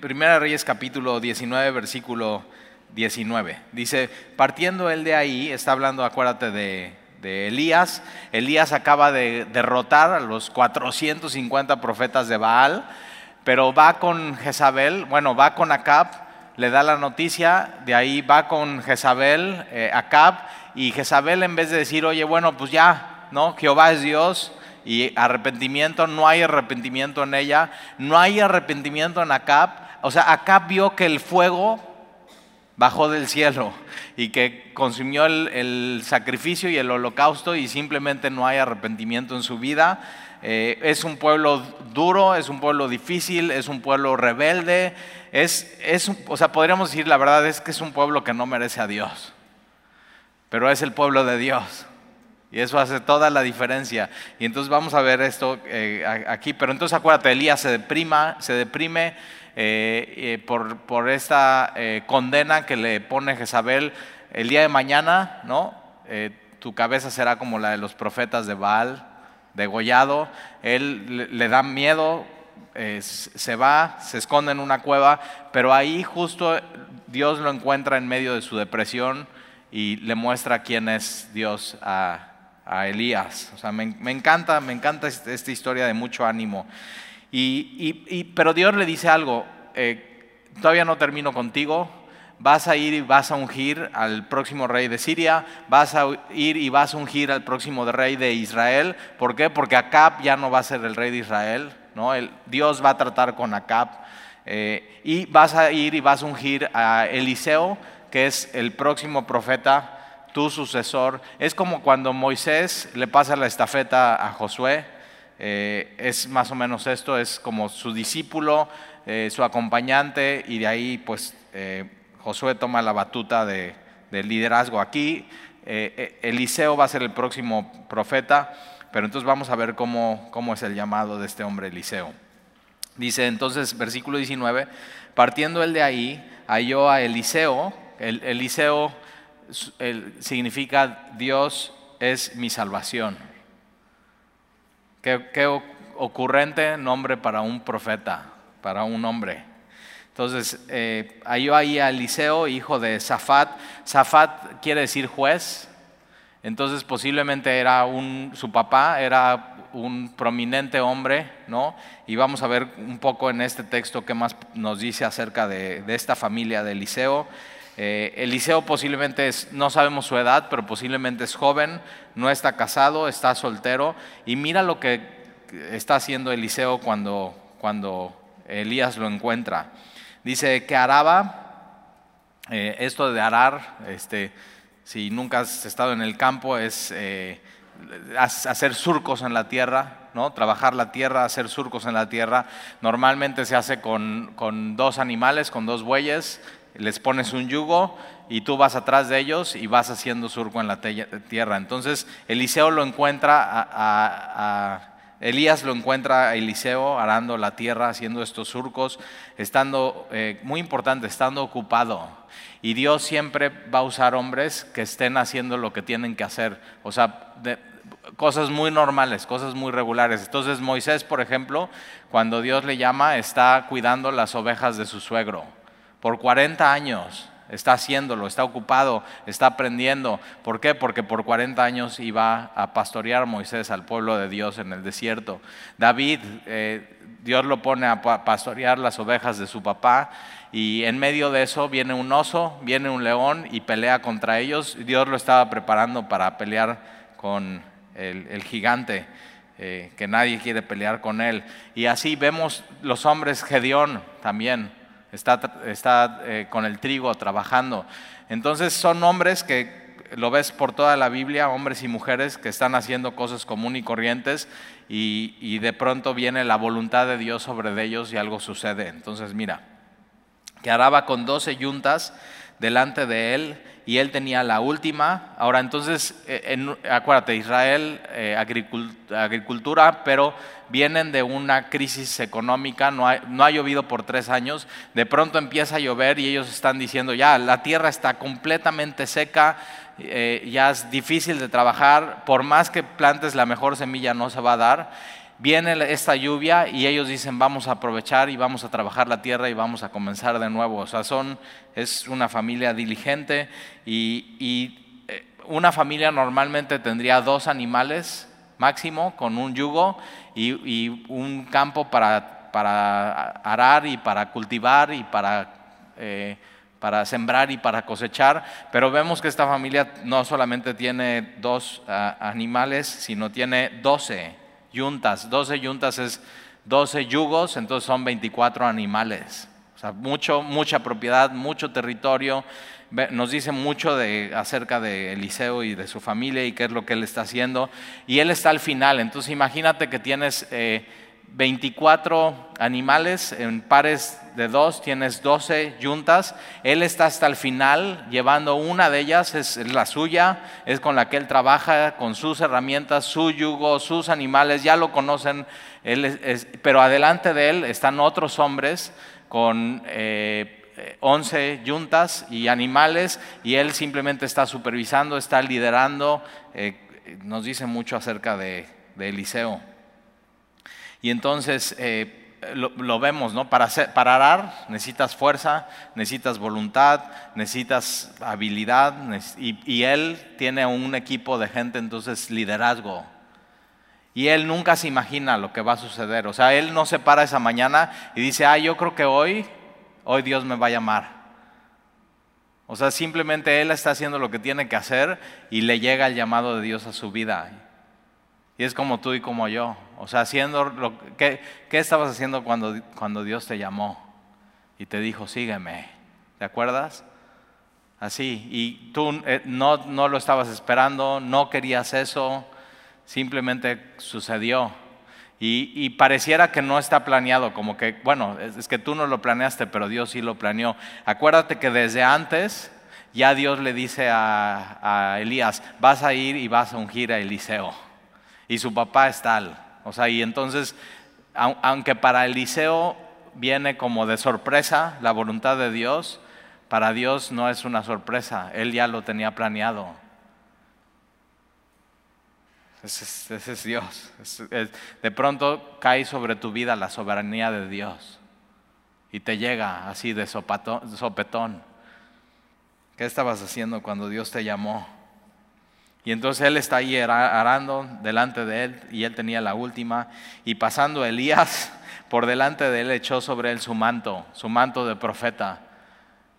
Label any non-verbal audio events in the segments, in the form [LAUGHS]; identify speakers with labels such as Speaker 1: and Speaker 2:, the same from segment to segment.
Speaker 1: Primera Reyes capítulo 19, versículo 19. Dice, partiendo él de ahí, está hablando, acuérdate, de, de Elías. Elías acaba de derrotar a los 450 profetas de Baal, pero va con Jezabel, bueno, va con Acab, le da la noticia, de ahí va con Jezabel, eh, Acab, y Jezabel en vez de decir, oye, bueno, pues ya, ¿no? Jehová es Dios, y arrepentimiento, no hay arrepentimiento en ella, no hay arrepentimiento en Acab, o sea, acá vio que el fuego bajó del cielo y que consumió el, sacrificio y el holocausto y simplemente no hay arrepentimiento en su vida. Eh, es un pueblo duro, es un pueblo difícil, es un pueblo rebelde, es, es, o sea, podríamos decir la verdad es que es un pueblo que no merece a Dios, pero es el pueblo de Dios. Y eso hace toda la diferencia. Y entonces vamos a ver esto eh, aquí. Pero entonces acuérdate, Elías se deprima, se deprime eh, eh, por, esta eh, condena que le pone Jezabel el día de mañana, ¿no? tu cabeza será como la de los profetas de Baal, degollado. Él le, da miedo, se va, se esconde en una cueva, pero ahí justo Dios lo encuentra en medio de su depresión y le muestra quién es Dios a, Elías. O sea, me, encanta, me encanta esta historia de mucho ánimo. Y, pero Dios le dice algo, eh, todavía no termino contigo, vas a ir y vas a ungir al próximo rey de Siria, vas a ir y vas a ungir al próximo rey de Israel. ¿Por qué? Porque Acab ya no va a ser el rey de Israel, ¿no? El, Dios va a tratar con Acab. Eh, y vas a ir y vas a ungir a Eliseo, que es el próximo profeta, tu sucesor. Es como cuando Moisés le pasa la estafeta a Josué. Eh, es más o menos esto, es como su discípulo, eh, su acompañante y de ahí pues eh, Josué toma la batuta de, del liderazgo. Aquí Eliseo va a ser el próximo profeta, pero entonces vamos a ver cómo, cómo es el llamado de este hombre Eliseo. Dice entonces, versículo 19, partiendo él de ahí, halló a Eliseo, el, Eliseo significa Dios es mi salvación. Qué, ocurrente nombre para un profeta, para un hombre. Entonces, eh, halló ahí a Eliseo, hijo de Zafat. Zafat quiere decir juez. Entonces, posiblemente era un, su papá era un prominente hombre, ¿no? Y vamos a ver un poco en este texto qué más nos dice acerca de, esta familia de Eliseo. Eh, Eliseo posiblemente es, no sabemos su edad, pero posiblemente es joven, no está casado, está soltero. Y mira lo que está haciendo Eliseo cuando, cuando Elías lo encuentra. Dice que araba, eh, esto de arar, este, si nunca has estado en el campo, es eh, hacer surcos en la tierra, ¿no? trabajar la tierra, hacer surcos en la tierra. Normalmente se hace con, con dos animales, con dos bueyes, les pones un yugo y tú vas atrás de ellos y vas haciendo surco en la tierra. Entonces Eliseo lo encuentra a, Elías lo encuentra a Eliseo arando la tierra, haciendo estos surcos, estando, eh, muy importante, estando ocupado. Y Dios siempre va a usar hombres que estén haciendo lo que tienen que hacer. O sea, cosas muy normales, cosas muy regulares. Entonces Moisés, por ejemplo, cuando Dios le llama, está cuidando las ovejas de su suegro por 40 años. Está haciéndolo, está ocupado, está aprendiendo. ¿Por qué? Porque por 40 años iba a pastorear Moisés al pueblo de Dios en el desierto. David, eh, Dios lo pone a pastorear las ovejas de su papá y en medio de eso viene un oso, viene un león y pelea contra ellos. Dios lo estaba preparando para pelear con el, gigante. Eh, que nadie quiere pelear con él. Y así vemos los hombres Gedeón también, está, eh, con el trigo trabajando. Entonces son hombres que lo ves por toda la Biblia, hombres y mujeres que están haciendo cosas comunes y corrientes y, de pronto viene la voluntad de Dios sobre ellos y algo sucede. Entonces mira, que araba con doce yuntas delante de él y él tenía la última. Ahora entonces, eh, acuérdate, Israel, eh, agricultura, pero vienen de una crisis económica, no, no ha llovido por tres años, de pronto empieza a llover y ellos están diciendo, ya, la tierra está completamente seca, eh, ya es difícil de trabajar, por más que plantes la mejor semilla no se va a dar. Viene esta lluvia y ellos dicen vamos a aprovechar y vamos a trabajar la tierra y vamos a comenzar de nuevo. O sea, son, es una familia diligente y, eh, una familia normalmente tendría dos animales máximo con un yugo y, un campo para, para, arar y para cultivar y para... Eh, para sembrar y para cosechar, pero vemos que esta familia no solamente tiene dos ah, animales, sino tiene doce yuntas. 12 yuntas es 12 yugos, entonces son 24 animales. O sea, mucho, mucha propiedad, mucho territorio. Nos dice mucho de, acerca de Eliseo y de su familia y qué es lo que él está haciendo. Y él está al final. Entonces imagínate que tienes eh, 24 animales en pares de dos, tienes 12 yuntas. Él está hasta el final llevando una de ellas, es la suya, es con la que él trabaja, con sus herramientas, su yugo, sus animales, ya lo conocen, pero adelante de él están otros hombres con... 11 eh, yuntas y animales y él simplemente está supervisando, está liderando, eh, nos dice mucho acerca de Eliseo. Y entonces eh, lo, vemos, ¿no? Para, arar necesitas fuerza, necesitas voluntad, necesitas habilidad, y, y él tiene un equipo de gente, entonces liderazgo. Y él nunca se imagina lo que va a suceder. O sea, él no se para esa mañana y dice, ah, yo creo que hoy, hoy Dios me va a llamar. O sea, simplemente él está haciendo lo que tiene que hacer y le llega el llamado de Dios a su vida. Y es como tú y como yo. O sea, haciendo lo que, ¿qué estabas haciendo cuando, cuando Dios te llamó y te dijo, sígueme? ¿Te acuerdas? Así. Y tú eh, no, no lo estabas esperando, no querías eso, simplemente sucedió. Y, y, pareciera que no está planeado, como que, bueno, es, que tú no lo planeaste, pero Dios sí lo planeó. Acuérdate que desde antes ya Dios le dice a, a Elías, vas a ir y vas a ungir a Eliseo y su papá es tal. O sea, y entonces, aunque para Eliseo viene como de sorpresa la voluntad de Dios, para Dios no es una sorpresa, Él ya lo tenía planeado. Ese es, Dios. de pronto cae sobre tu vida la soberanía de Dios y te llega así de sopetón. ¿Qué estabas haciendo cuando Dios te llamó? Y entonces él está ahí arando delante de él y él tenía la última. Y pasando Elías [LAUGHS] por delante de él echó sobre él su manto, su manto de profeta.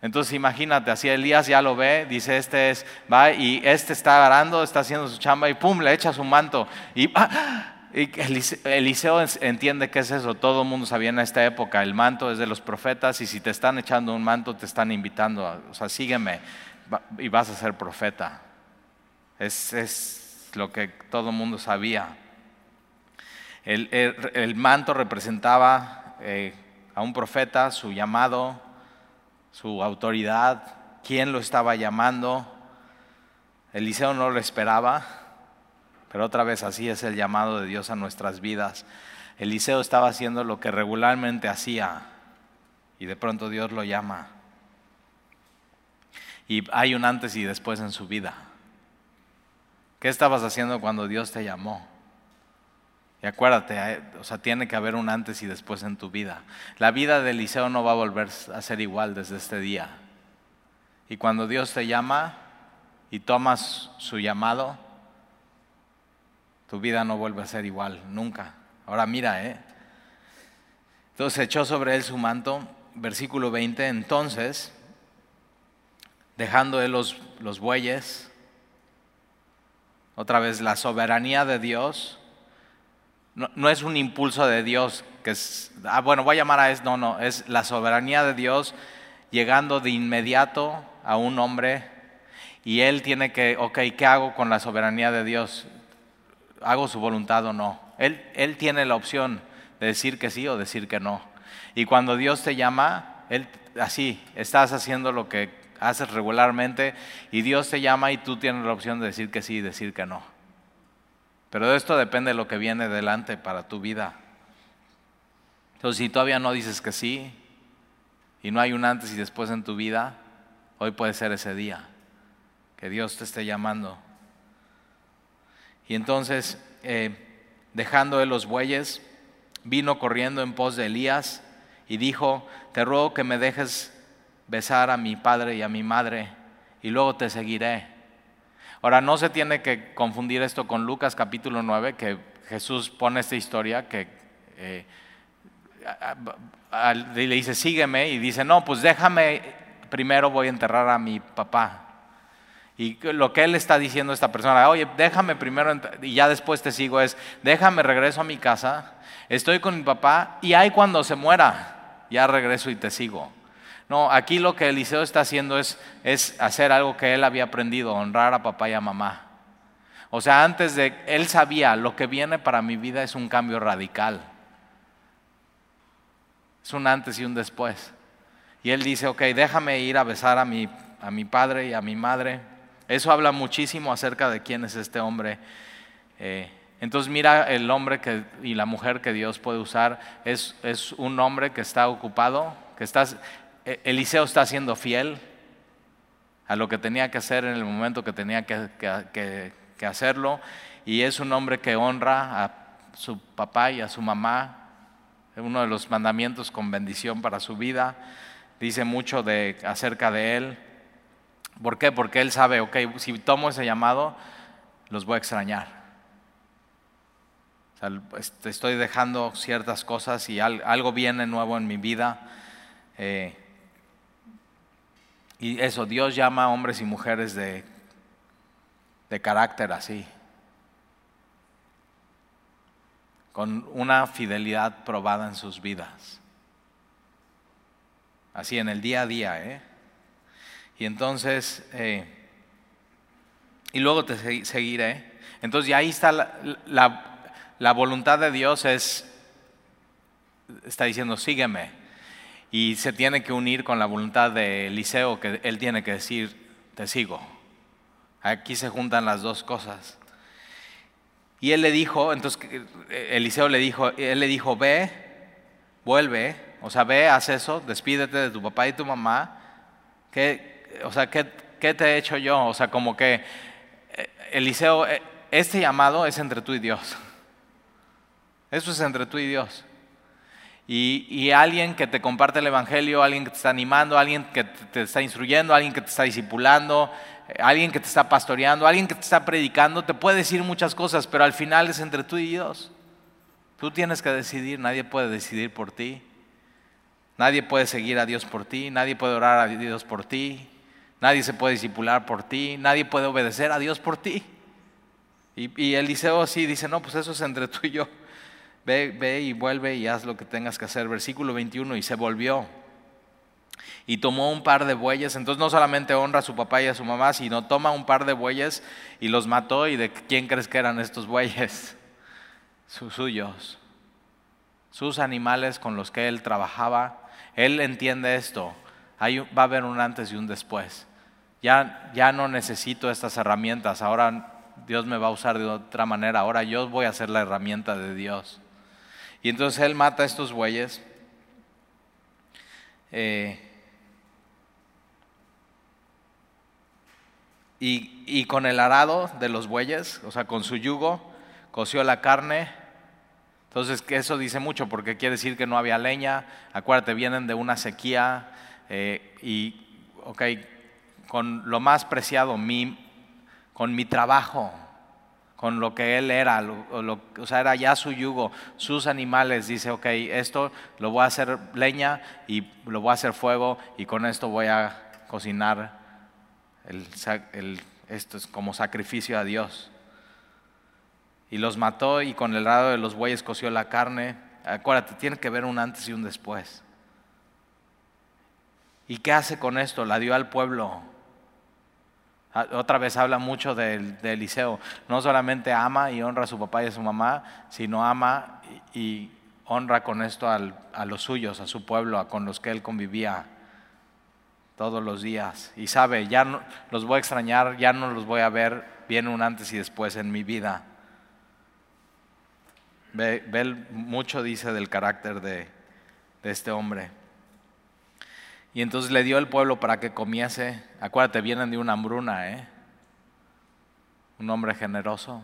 Speaker 1: Entonces imagínate, así Elías ya lo ve, dice, este es, va y este está arando, está haciendo su chamba y pum, le echa su manto. Y, ¡ah! Eliseo entiende qué es eso, todo el mundo sabía en esta época, el manto es de los profetas y si te están echando un manto te están invitando, o sea, sígueme y vas a ser profeta. Es, lo que todo el mundo sabía. El, manto representaba eh, a un profeta, su llamado, su autoridad, quién lo estaba llamando. Eliseo no lo esperaba, pero otra vez así es el llamado de Dios a nuestras vidas. Eliseo estaba haciendo lo que regularmente hacía y de pronto Dios lo llama. Y hay un antes y después en su vida. ¿Qué estabas haciendo cuando Dios te llamó? Y acuérdate, eh, o sea, tiene que haber un antes y después en tu vida. La vida de Eliseo no va a volver a ser igual desde este día. Y cuando Dios te llama y tomas su llamado, tu vida no vuelve a ser igual, nunca. Ahora mira, ¿eh? Entonces echó sobre él su manto, versículo 20, entonces, dejando él los, los bueyes, otra vez, la soberanía de Dios no, es un impulso de Dios que es, ah, bueno, voy a llamar a eso, no, no, es la soberanía de Dios llegando de inmediato a un hombre y él tiene que, ok, ¿qué hago con la soberanía de Dios? ¿Hago su voluntad o no? Él, él tiene la opción de decir que sí o decir que no. Y cuando Dios te llama, él así, estás haciendo lo que haces regularmente y Dios te llama y tú tienes la opción de decir que sí y decir que no. Pero de esto depende de lo que viene delante para tu vida. Entonces, si todavía no dices que sí y no hay un antes y después en tu vida, hoy puede ser ese día que Dios te esté llamando. Y entonces, eh, dejando él los bueyes, vino corriendo en pos de Elías y dijo, te ruego que me dejes besar a mi padre y a mi madre y luego te seguiré. Ahora, no se tiene que confundir esto con Lucas capítulo 9, que Jesús pone esta historia que eh, le dice, sígueme, y dice, no, pues déjame, primero voy a enterrar a mi papá. Y lo que él está diciendo a esta persona, oye, déjame primero y ya después te sigo, es, déjame, regreso a mi casa, estoy con mi papá y ahí cuando se muera, ya regreso y te sigo. No, aquí lo que Eliseo está haciendo es, es hacer algo que él había aprendido, honrar a papá y a mamá. O sea, antes de, él sabía, lo que viene para mi vida es un cambio radical. Es un antes y un después. Y él dice, ok, déjame ir a besar a mi, a mi padre y a mi madre eso habla muchísimo acerca de quién es este hombre. Eh, entonces mira el hombre que, y la mujer que Dios puede usar. Es, es un hombre que está ocupado, que está, Eliseo está siendo fiel a lo que tenía que hacer en el momento que tenía que, hacerlo. Y es un hombre que honra a su papá y a su mamá. Uno de los mandamientos con bendición para su vida. Dice mucho de, acerca de él. ¿Por qué? Porque él sabe, ok, si tomo ese llamado, los voy a extrañar. Pues, estoy dejando ciertas cosas y algo viene nuevo en mi vida. Eh, y eso, Dios llama a hombres y mujeres de, de carácter así, con una fidelidad probada en sus vidas. Así en el día a día, ¿eh? Y entonces, eh, y luego te seguiré. Entonces, y ahí está la, voluntad de Dios es, está diciendo, sígueme. Y se tiene que unir con la voluntad de Eliseo, que él tiene que decir, te sigo. Aquí se juntan las dos cosas. Y él le dijo, entonces Eliseo le dijo, él le dijo, ve, vuelve, o sea, ve, haz eso, despídete de tu papá y tu mamá, que o sea, ¿qué, te he hecho yo? O sea, como que, eh, Eliseo, eh, este llamado es entre tú y Dios. Eso es entre tú y Dios. Y, alguien que te comparte el Evangelio, alguien que te está animando, alguien que te está instruyendo, alguien que te está discipulando, eh, alguien que te está pastoreando, alguien que te está predicando, te puede decir muchas cosas, pero al final es entre tú y Dios. Tú tienes que decidir, nadie puede decidir por ti. Nadie puede seguir a Dios por ti, nadie puede orar a Dios por ti. Nadie se puede discipular por ti, nadie puede obedecer a Dios por ti. Y, Eliseo sí dice, no, pues eso es entre tú y yo. Ve, ve y vuelve y haz lo que tengas que hacer. Versículo 21, y se volvió. Y tomó un par de bueyes, entonces no solamente honra a su papá y a su mamá, sino toma un par de bueyes y los mató. ¿Y de quién crees que eran estos bueyes? [LAUGHS] Sus suyos, sus animales con los que él trabajaba. Él entiende esto, va a haber un antes y un después. Ya, ya no necesito estas herramientas, ahora Dios me va a usar de otra manera, ahora yo voy a ser la herramienta de Dios. Y entonces Él mata a estos bueyes. Eh, y, y, con el arado de los bueyes, o sea, con su yugo, coció la carne. Entonces, que eso dice mucho porque quiere decir que no había leña. Acuérdate, vienen de una sequía. Eh, y, ok, con lo más preciado, mi, con mi trabajo, con lo que él era, o sea, era ya su yugo, sus animales, dice, ok, esto lo voy a hacer leña y lo voy a hacer fuego y con esto voy a cocinar esto es como sacrificio a Dios. Y los mató y con el lado de los bueyes coció la carne. Acuérdate, tiene que ver un antes y un después. ¿Y qué hace con esto? La dio al pueblo. Ah, otra vez habla mucho de, Eliseo. No solamente ama y honra a su papá y a su mamá, sino ama y, honra con esto a los suyos, a su pueblo, a con los que él convivía todos los días. Y sabe, ya no, los voy a extrañar, ya no los voy a ver, viene un antes y después en mi vida. Ve, mucho dice del carácter de este hombre. Y entonces le dio el pueblo para que comiese. Acuérdate, vienen de una hambruna, ¿eh? Un hombre generoso.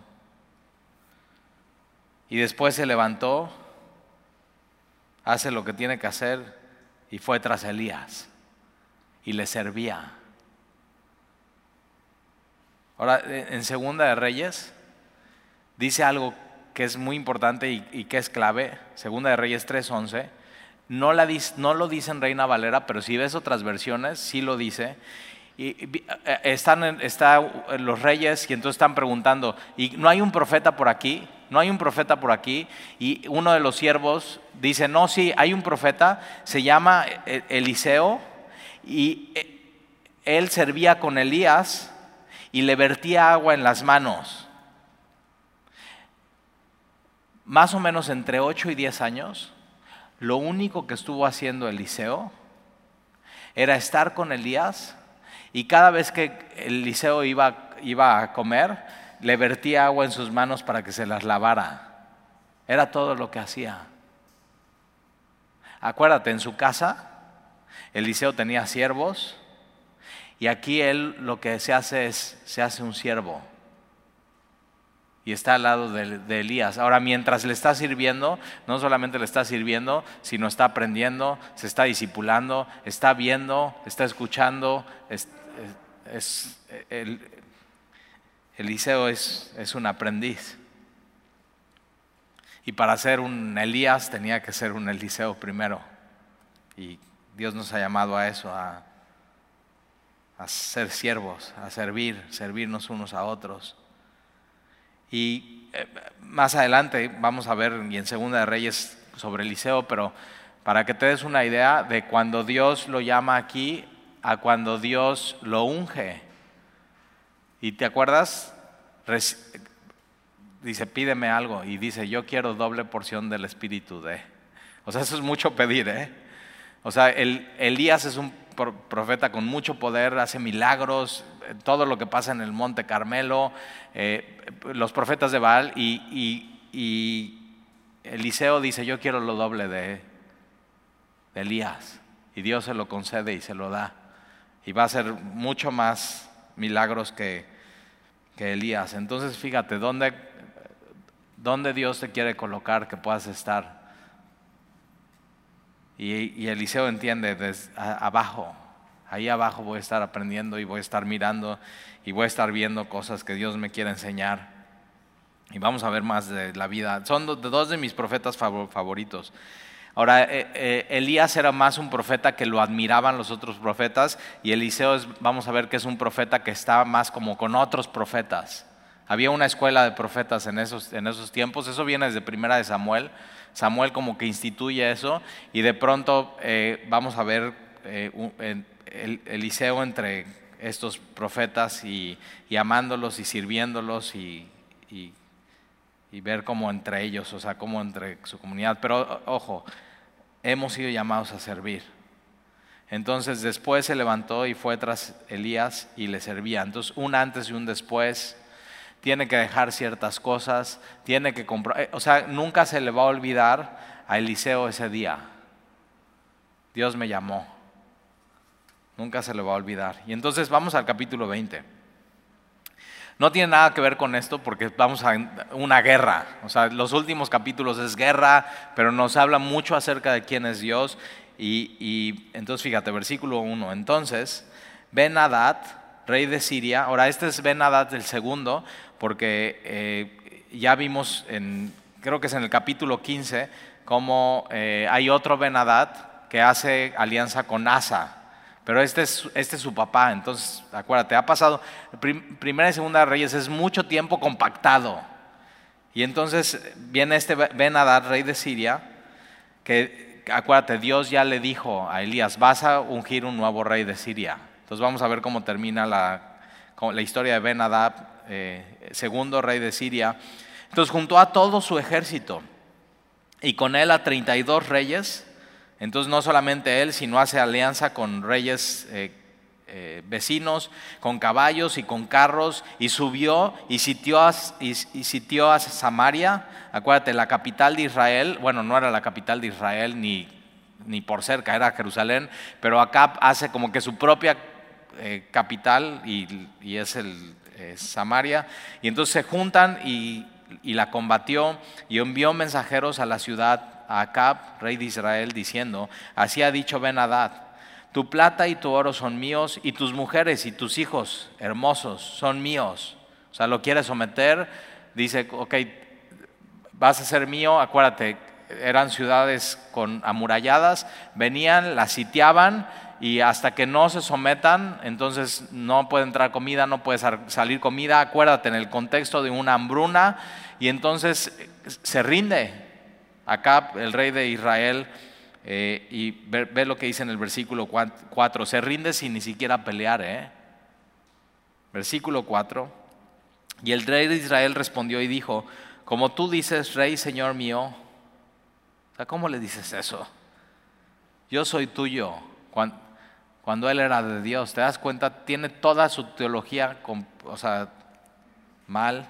Speaker 1: Y después se levantó, hace lo que tiene que hacer y fue tras Elías y le servía. Ahora, en Segunda de Reyes dice algo que es muy importante y, que es clave, Segunda de Reyes 3.11, no, lo dice en Reina Valera, pero si ves otras versiones, sí lo dice. Y, eh, están los reyes y entonces están preguntando, ¿y no hay un profeta por aquí? ¿No hay un profeta por aquí? Y uno de los siervos dice, no, sí, hay un profeta, se llama eh, Eliseo, y eh, él servía con Elías y le vertía agua en las manos. Más o menos entre 8 y 10 años, lo único que estuvo haciendo Eliseo era estar con Elías y cada vez que Eliseo iba, iba a comer, le vertía agua en sus manos para que se las lavara. Era todo lo que hacía. Acuérdate, en su casa, Eliseo tenía siervos y aquí él lo que se hace es, se hace un siervo y está al lado de, Elías. Ahora, mientras le está sirviendo, no solamente le está sirviendo, sino está aprendiendo, se está discipulando, está viendo, está escuchando. Eliseo es, es un aprendiz. Y para ser un Elías tenía que ser un Eliseo primero. Y Dios nos ha llamado a eso, a, a ser siervos, a servir, servirnos unos a otros. Y eh, más adelante vamos a ver y en Segunda de Reyes sobre Eliseo, pero para que te des una idea de cuando Dios lo llama aquí a cuando Dios lo unge. ¿Y te acuerdas? dice, pídeme algo. Y dice, yo quiero doble porción del Espíritu de. O sea, eso es mucho pedir, ¿eh? O sea, el, Elías es un profeta con mucho poder, hace milagros, todo lo que pasa en el Monte Carmelo, eh, los profetas de Baal, y, Eliseo dice, yo quiero lo doble de, Elías. Y Dios se lo concede y se lo da. Y va a hacer mucho más milagros que, que Elías. Entonces, fíjate, ¿dónde, ¿dónde Dios te quiere colocar que puedas estar? Y, Eliseo entiende desde abajo, ahí abajo voy a estar aprendiendo y voy a estar mirando y voy a estar viendo cosas que Dios me quiere enseñar. Y vamos a ver más de la vida. Son dos de mis profetas favoritos. Ahora, eh, eh, Elías era más un profeta que lo admiraban los otros profetas y Eliseo vamos a ver que es un profeta que está más como con otros profetas. Había una escuela de profetas en esos, en esos tiempos, eso viene desde Primera de Samuel, Samuel como que instituye eso y de pronto eh, vamos a ver eh, Eliseo entre estos profetas y, amándolos y sirviéndolos y, ver cómo entre ellos, o sea, cómo entre su comunidad. Pero ojo, hemos sido llamados a servir. Entonces después se levantó y fue tras Elías y le servía. Entonces un antes y un después tiene que dejar ciertas cosas, tiene que comprar, eh, o sea, nunca se le va a olvidar a Eliseo ese día. Dios me llamó. Nunca se le va a olvidar. Y entonces vamos al capítulo 20. No tiene nada que ver con esto porque vamos a una guerra. O sea, los últimos capítulos es guerra, pero nos habla mucho acerca de quién es Dios. Y, y entonces fíjate, versículo 1. Entonces, Ben Hadad, rey de Siria, ahora este es Ben Hadad el segundo, porque eh, ya vimos, en, creo que es en el capítulo 15, cómo eh, hay otro Benadad que hace alianza con Asa. Pero este es, este es su papá, entonces acuérdate, ha pasado, primera y segunda Reyes es mucho tiempo compactado. Y entonces viene este Benadad, rey de Siria, que acuérdate, Dios ya le dijo a Elías, vas a ungir un nuevo rey de Siria. Entonces vamos a ver cómo termina la, la historia de Benadad eh, segundo rey de Siria. Entonces juntó a todo su ejército y con él a 32 reyes. Entonces no solamente él, sino hace alianza con reyes eh, eh, vecinos, con caballos y con carros, y subió y sitió, a, y, sitió a Samaria, acuérdate, la capital de Israel, bueno, no era la capital de Israel ni, ni por cerca, era Jerusalén, pero acá hace como que su propia capital y, es el, Samaria, y entonces se juntan y y la combatió y envió mensajeros a la ciudad, a Acab, rey de Israel, diciendo, así ha dicho Ben Hadad, tu plata y tu oro son míos y tus mujeres y tus hijos hermosos son míos. O sea, lo quiere someter, dice, ok, vas a ser mío, acuérdate, eran ciudades con amuralladas, venían, las sitiaban y hasta que no se sometan, entonces no puede entrar comida, no puede salir comida, acuérdate en el contexto de una hambruna, y entonces se rinde. Acá el rey de Israel, eh, y ve, lo que dice en el versículo 4, se rinde sin ni siquiera pelear. ¿eh? Versículo 4, y el rey de Israel respondió y dijo, como tú dices, rey, señor mío, ¿cómo le dices eso? Yo soy tuyo él era de Dios. ¿Te das cuenta? Tiene toda su teología, o sea, mal.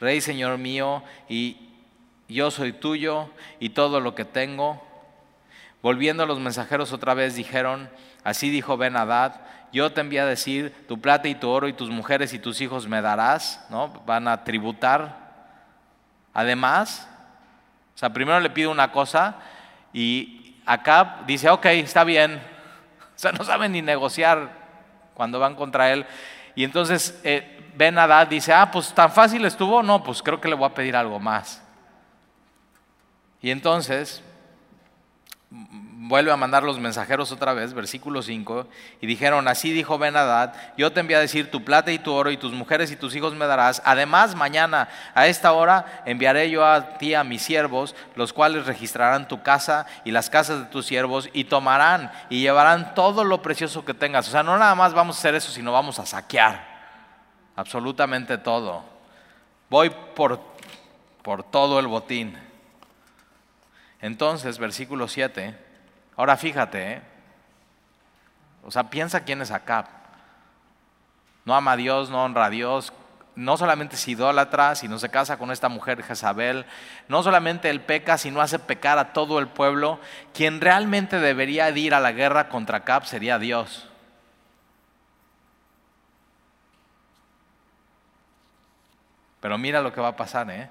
Speaker 1: Rey, Señor mío, y yo soy tuyo y todo lo que tengo. Volviendo a los mensajeros otra vez dijeron, así dijo Ben yo te envié a decir, tu plata y tu oro y tus mujeres y tus hijos me darás, ¿no? Van a tributar. Además, o sea, primero le pido una cosa y acá dice, ok, está bien, o sea, no saben ni negociar cuando van contra él. Y entonces eh, Ben Hadad dice, ah, pues tan fácil estuvo, no, pues creo que le voy a pedir algo más. Y entonces vuelve a mandar los mensajeros otra vez, versículo 5, y dijeron, así dijo Ben yo te envío a decir, tu plata y tu oro y tus mujeres y tus hijos me darás. Además, mañana a esta hora enviaré yo a ti a mis siervos, los cuales registrarán tu casa y las casas de tus siervos y tomarán y llevarán todo lo precioso que tengas. O sea, no nada más vamos a hacer eso, sino vamos a saquear absolutamente todo. Voy por, por todo el botín. Entonces, versículo 7 Ahora fíjate, ¿eh? o sea, piensa quién es Acab. No ama a Dios, no honra a Dios, no solamente es idólatra, sino se casa con esta mujer Jezabel. No solamente él peca, sino hace pecar a todo el pueblo. Quien realmente debería ir a la guerra contra Acab sería Dios. Pero mira lo que va a pasar, ¿eh?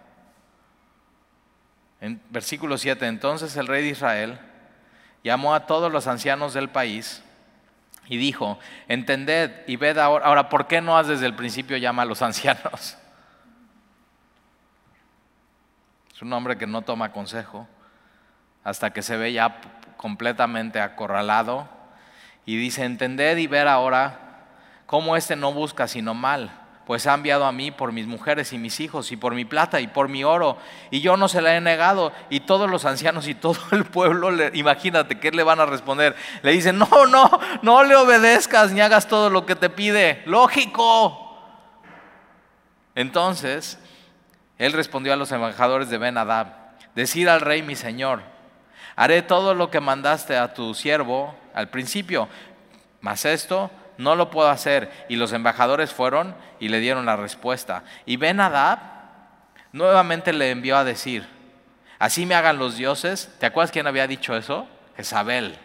Speaker 1: En versículo 7, entonces el rey de Israel llamó a todos los ancianos del país y dijo, entended y ved ahora, ahora, ¿por qué no has desde el principio llama a los ancianos? [LAUGHS] Es un hombre que no toma consejo hasta que se ve ya completamente acorralado y dice, entended y ver ahora cómo éste no busca sino mal pues ha enviado a mí por mis mujeres y mis hijos y por mi plata y por mi oro, y yo no se la he negado, y todos los ancianos y todo el pueblo, imagínate, ¿qué le van a responder? Le dicen, no, no, no le obedezcas ni hagas todo lo que te pide, lógico. Entonces, él respondió a los embajadores de Ben Adab, decir al rey mi señor, haré todo lo que mandaste a tu siervo al principio, mas esto no lo puedo hacer. Y los embajadores fueron y le dieron la respuesta. Y Ben Adab nuevamente le envió a decir, así me hagan los dioses. ¿Te acuerdas quién había dicho eso? Jezabel.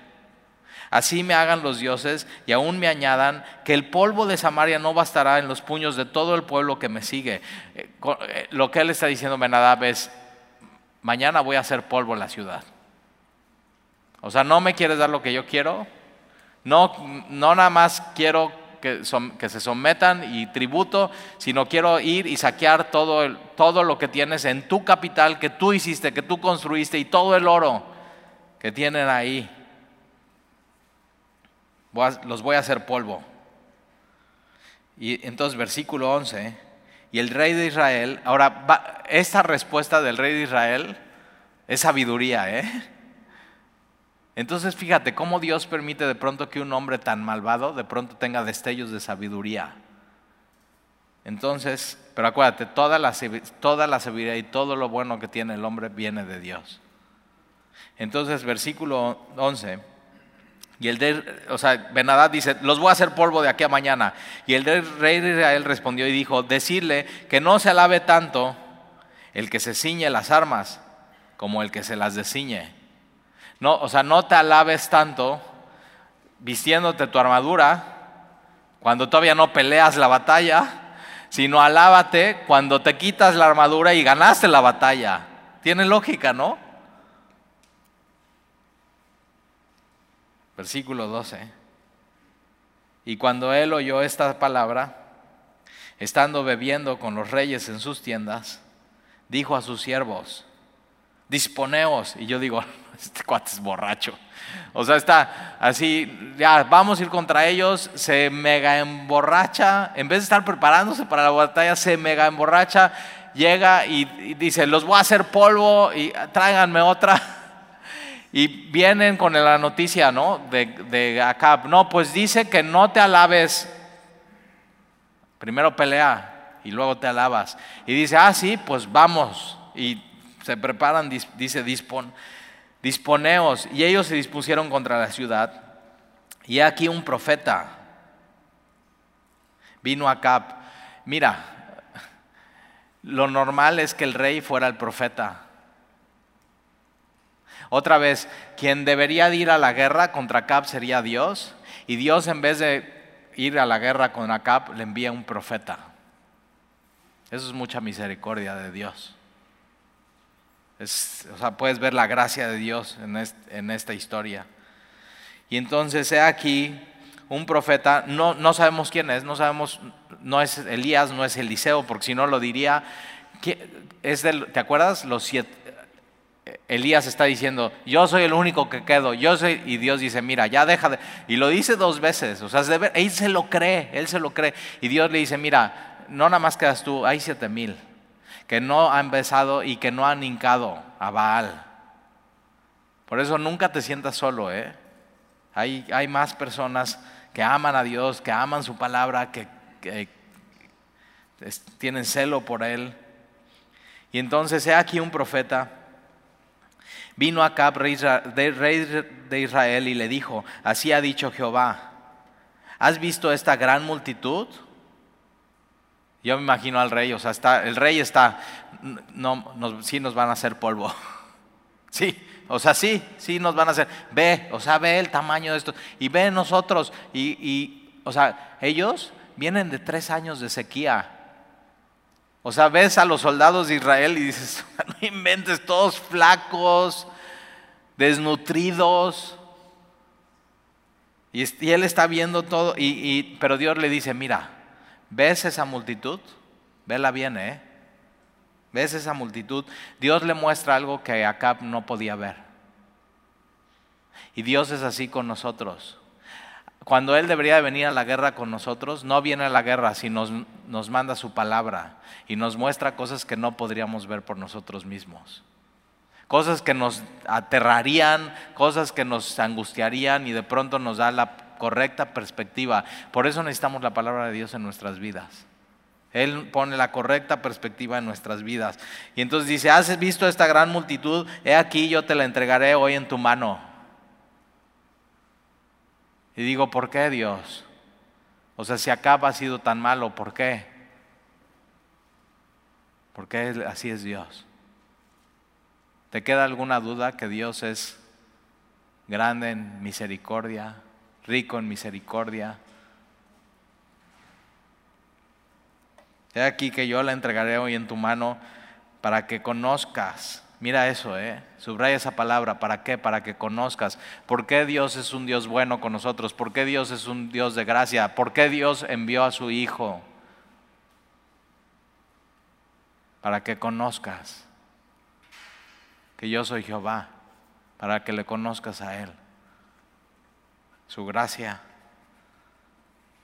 Speaker 1: Así me hagan los dioses y aún me añadan que el polvo de Samaria no bastará en los puños de todo el pueblo que me sigue. Eh, eh, lo que él está diciendo Benadab es, mañana voy a hacer polvo en la ciudad. O sea, no me quieres dar lo que yo quiero, no, no nada más quiero que, se sometan y tributo, sino quiero ir y saquear todo, todo lo que tienes en tu capital, que tú hiciste, que tú construiste y todo el oro que tienen ahí. los voy a hacer polvo. Y entonces versículo 11, y el rey de Israel, ahora esta respuesta del rey de Israel es sabiduría, ¿eh? Entonces fíjate cómo Dios permite de pronto que un hombre tan malvado de pronto tenga destellos de sabiduría. Entonces, pero acuérdate, toda la, toda la sabiduría y todo lo bueno que tiene el hombre viene de Dios. Entonces, versículo 11, y el de, o sea, Benadad dice, los voy a hacer polvo de aquí a mañana. Y el rey de Israel respondió y dijo, decirle que no se alabe tanto el que se ciñe las armas como el que se las desciñe. No, o sea, no te alabes tanto vistiéndote tu armadura cuando todavía no peleas la batalla, sino alábate cuando te quitas la armadura y ganaste la batalla. Tiene lógica, ¿no? Versículo 12. Y cuando él oyó esta palabra, estando bebiendo con los reyes en sus tiendas, dijo a sus siervos, disponeos. Y yo digo, [LAUGHS] este cuate es borracho. O sea, está así, ya vamos a ir contra ellos, se mega emborracha, en vez de estar preparándose para la batalla, se mega emborracha, llega y, dice, los voy a hacer polvo y tráiganme otra. [LAUGHS] Y vienen con la noticia, ¿no? De, de Acab. No, pues dice que no te alabes. Primero pelea y luego te alabas. Y dice, ah, sí, pues vamos. Y se preparan, dice, dispon, disponeos. Y ellos se dispusieron contra la ciudad. Y aquí un profeta vino a Cap. Mira, lo normal es que el rey fuera el profeta. Otra vez, quien debería ir a la guerra contra Cap sería Dios. Y Dios en vez de ir a la guerra con Acab le envía un profeta. Eso es mucha misericordia de Dios o sea, puedes ver la gracia de Dios en, esta historia. Y entonces, he aquí un profeta, no, no sabemos quién es, no sabemos, no es Elías, no es Eliseo, porque si no lo diría, es ¿te acuerdas? Los siete, Elías está diciendo, yo soy el único que quedo, yo soy, y Dios dice, mira, ya deja de, y lo dice dos veces, o sea, él se lo cree, él se lo cree, y Dios le dice, mira, no nada más quedas tú, hay siete mil que no han besado y que no han hincado a Baal. Por eso nunca te sientas solo, ¿eh? Hay, hay más personas que aman a Dios, que aman su palabra, que, tienen celo por Él. Y entonces, he aquí un profeta. Vino acá rey de Israel, y le dijo, así ha dicho Jehová, ¿has visto esta gran multitud? Yo me imagino al rey, o sea, está, el rey está, no, nos, sí nos van a hacer polvo. [LAUGHS] Sí, o sea, sí, sí nos van a hacer. Ve, o sea, ve el tamaño de esto. Y ve nosotros. Y, y, o sea, ellos vienen de tres años de sequía. O sea, ves a los soldados de Israel y dices, [LAUGHS] no inventes, todos flacos, desnutridos. Y, él está viendo todo. Y, pero Dios le dice, mira, ¿Ves esa multitud? Vela bien, ¿eh? ¿Ves esa multitud? Dios le muestra algo que Acab no podía ver. Y Dios es así con nosotros. Cuando Él debería venir a la guerra con nosotros, no viene a la guerra, sino nos, nos manda su palabra y nos muestra cosas que no podríamos ver por nosotros mismos. Cosas que nos aterrarían, cosas que nos angustiarían y de pronto nos da la correcta perspectiva. Por eso necesitamos la palabra de Dios en nuestras vidas. Él pone la correcta perspectiva en nuestras vidas. Y entonces dice, ¿has visto esta gran multitud? He aquí, yo te la entregaré hoy en tu mano. Y digo, ¿por qué Dios? O sea, si acá ha sido tan malo, ¿por qué? Porque así es Dios. ¿Te queda alguna duda que Dios es grande en misericordia, rico en misericordia. He aquí que yo la entregaré hoy en tu mano para que conozcas. Mira eso, ¿eh? Subraya esa palabra. ¿Para qué? Para que conozcas. ¿Por qué Dios es un Dios bueno con nosotros? ¿Por qué Dios es un Dios de gracia? ¿Por qué Dios envió a su Hijo? Para que conozcas que yo soy Jehová. Para que le conozcas a Él su gracia.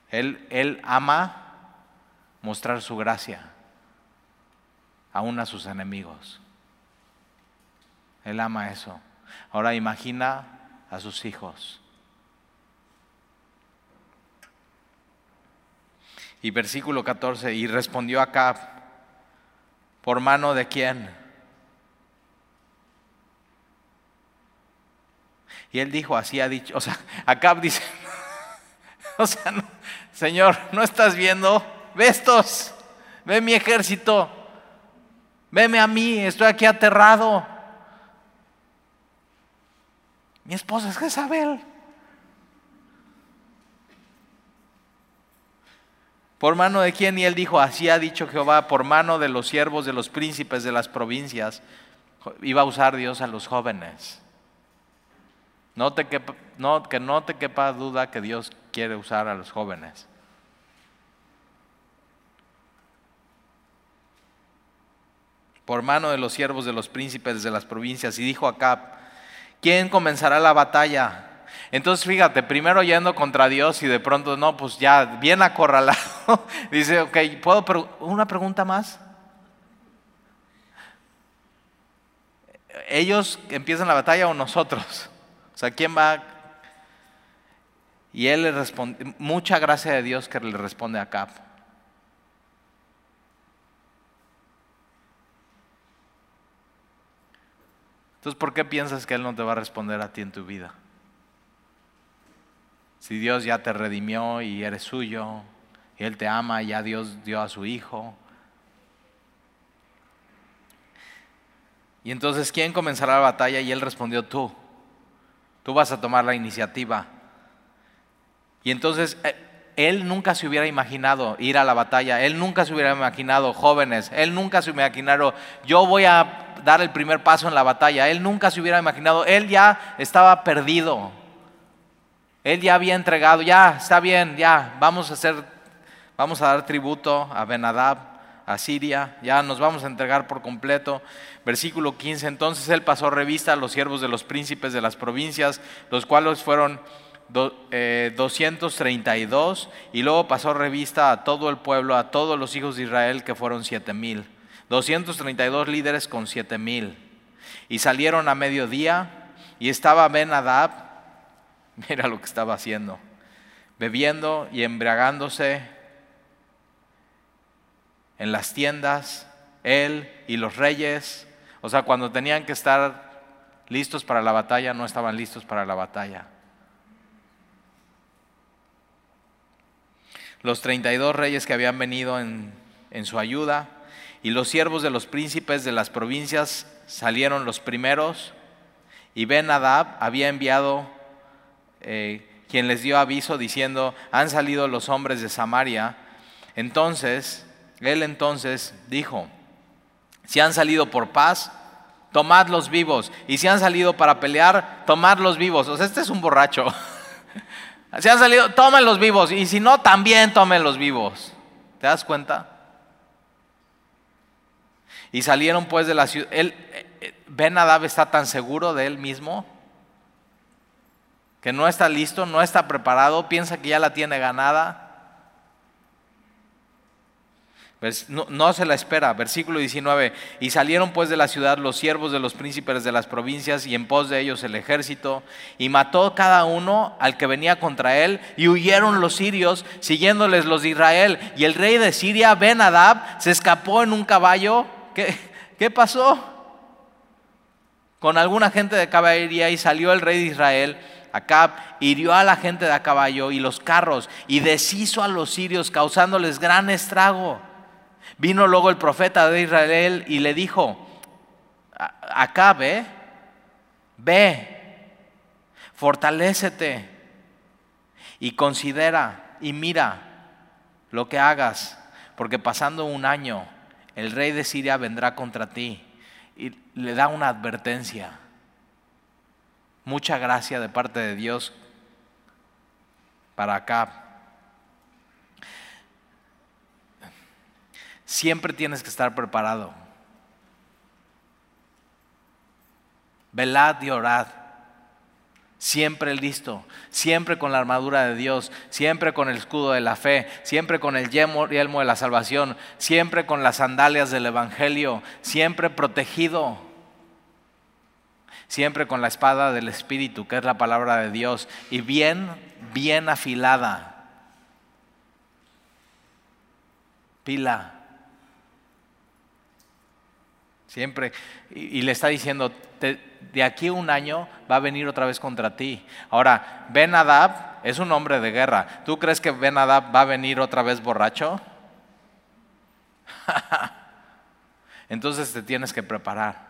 Speaker 1: Él, él ama mostrar su gracia aún a sus enemigos. Él ama eso. Ahora imagina a sus hijos. Y versículo 14, y respondió acá, ¿por mano de quién? Y él dijo, así ha dicho, o sea, Acab dice, [LAUGHS] o sea, Señor, ¿no estás viendo? Ve estos, ve mi ejército, veme a mí, estoy aquí aterrado. Mi esposa es Jezabel. ¿Por mano de quién? Y él dijo, así ha dicho Jehová, por mano de los siervos de los príncipes de las provincias. Iba a usar Dios a los jóvenes. No te no, que no te quepa duda que Dios quiere usar a los jóvenes. Por mano de los siervos de los príncipes de las provincias. Y dijo Acab, ¿quién comenzará la batalla? Entonces fíjate, primero yendo contra Dios y de pronto, no, pues ya bien acorralado, [LAUGHS] dice, ok, ¿puedo una pregunta más? ¿Ellos empiezan la batalla o nosotros? O sea, ¿quién va? Y él le responde, mucha gracia de Dios que le responde a Cap. Entonces, ¿por qué piensas que Él no te va a responder a ti en tu vida? Si Dios ya te redimió y eres suyo, y Él te ama, y ya Dios dio a su Hijo. Y entonces, ¿quién comenzará la batalla? Y Él respondió, tú. Tú vas a tomar la iniciativa. Y entonces, eh, Él nunca se hubiera imaginado ir a la batalla. Él nunca se hubiera imaginado jóvenes. Él nunca se hubiera imaginado, yo voy a dar el primer paso en la batalla. Él nunca se hubiera imaginado. Él ya estaba perdido. Él ya había entregado, ya, está bien, ya, vamos a hacer, vamos a dar tributo a Benadab, a Siria, ya nos vamos a entregar por completo. Versículo 15, entonces él pasó revista a los siervos de los príncipes de las provincias, los cuales fueron 232, eh, y luego pasó revista a todo el pueblo, a todos los hijos de Israel, que fueron siete mil. 232 líderes con siete mil. Y salieron a mediodía, y estaba Benadab, [LAUGHS] Mira lo que estaba haciendo. Bebiendo y embriagándose en las tiendas, él y los reyes. O sea, cuando tenían que estar listos para la batalla, no estaban listos para la batalla. Los 32 reyes que habían venido en, en su ayuda y los siervos de los príncipes de las provincias salieron los primeros y Ben Adab había enviado eh, quien les dio aviso diciendo, han salido los hombres de Samaria. Entonces, él entonces dijo, si han salido por paz, tomadlos vivos. Y si han salido para pelear, tomadlos vivos. O sea, este es un borracho. [LAUGHS] si han salido, tómenlos vivos. Y si no, también tómenlos vivos. ¿Te das cuenta? Y salieron pues de la ciudad. Él, eh, eh, Ben Adab está tan seguro de él mismo que no está listo, no está preparado, piensa que ya la tiene ganada. No, se la espera. Versículo 19. Y salieron pues de la ciudad los siervos de los príncipes de las provincias y en pos de ellos el ejército. Y mató cada uno al que venía contra él. Y huyeron los sirios siguiéndoles los de Israel. Y el rey de Siria, Ben Adab, se escapó en un caballo. ¿Qué, qué pasó? Con alguna gente de caballería y salió el rey de Israel Acab hirió a la gente de a caballo y los carros y deshizo a los sirios causándoles gran estrago. Vino luego el profeta de Israel y le dijo, Acab, ¿eh? ve, fortalécete y considera y mira lo que hagas, porque pasando un año el rey de Siria vendrá contra ti y le da una advertencia mucha gracia de parte de Dios para acá. Siempre tienes que estar preparado. Velad y orad. Siempre listo, siempre con la armadura de Dios, siempre con el escudo de la fe, siempre con el yelmo, de la salvación, siempre con las sandalias del Evangelio, siempre protegido siempre con la espada del Espíritu, que es la palabra de Dios, y bien, bien afilada. Pila. Siempre. Y, le está diciendo, de aquí a un año va a venir otra vez contra ti. Ahora, Ben Adab es un hombre de guerra. ¿Tú crees que Ben Adab va a venir otra vez borracho? [LAUGHS] Entonces te tienes que preparar.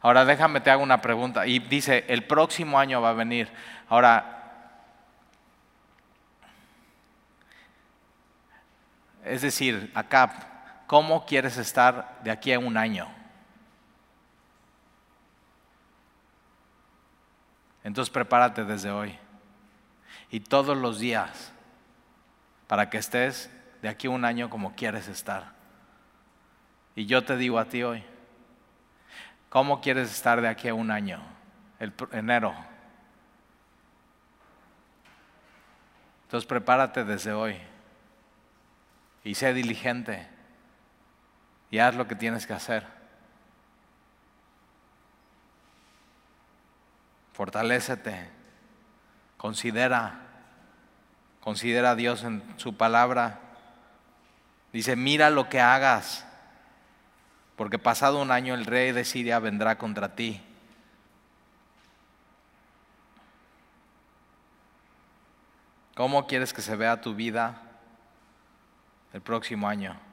Speaker 1: Ahora déjame te hago una pregunta. Y dice, el próximo año va a venir. Ahora, Es decir, acá, ¿cómo quieres estar de aquí a un año? Entonces prepárate desde hoy y todos los días para que estés de aquí a un año como quieres estar. Y yo te digo a ti hoy, ¿cómo quieres estar de aquí a un año? El enero. Entonces prepárate desde hoy y sé diligente y haz lo que tienes que hacer. Fortalécete, considera, considera a Dios en su palabra. Dice, mira lo que hagas, porque pasado un año el rey de Siria vendrá contra ti. ¿Cómo quieres que se vea tu vida el próximo año?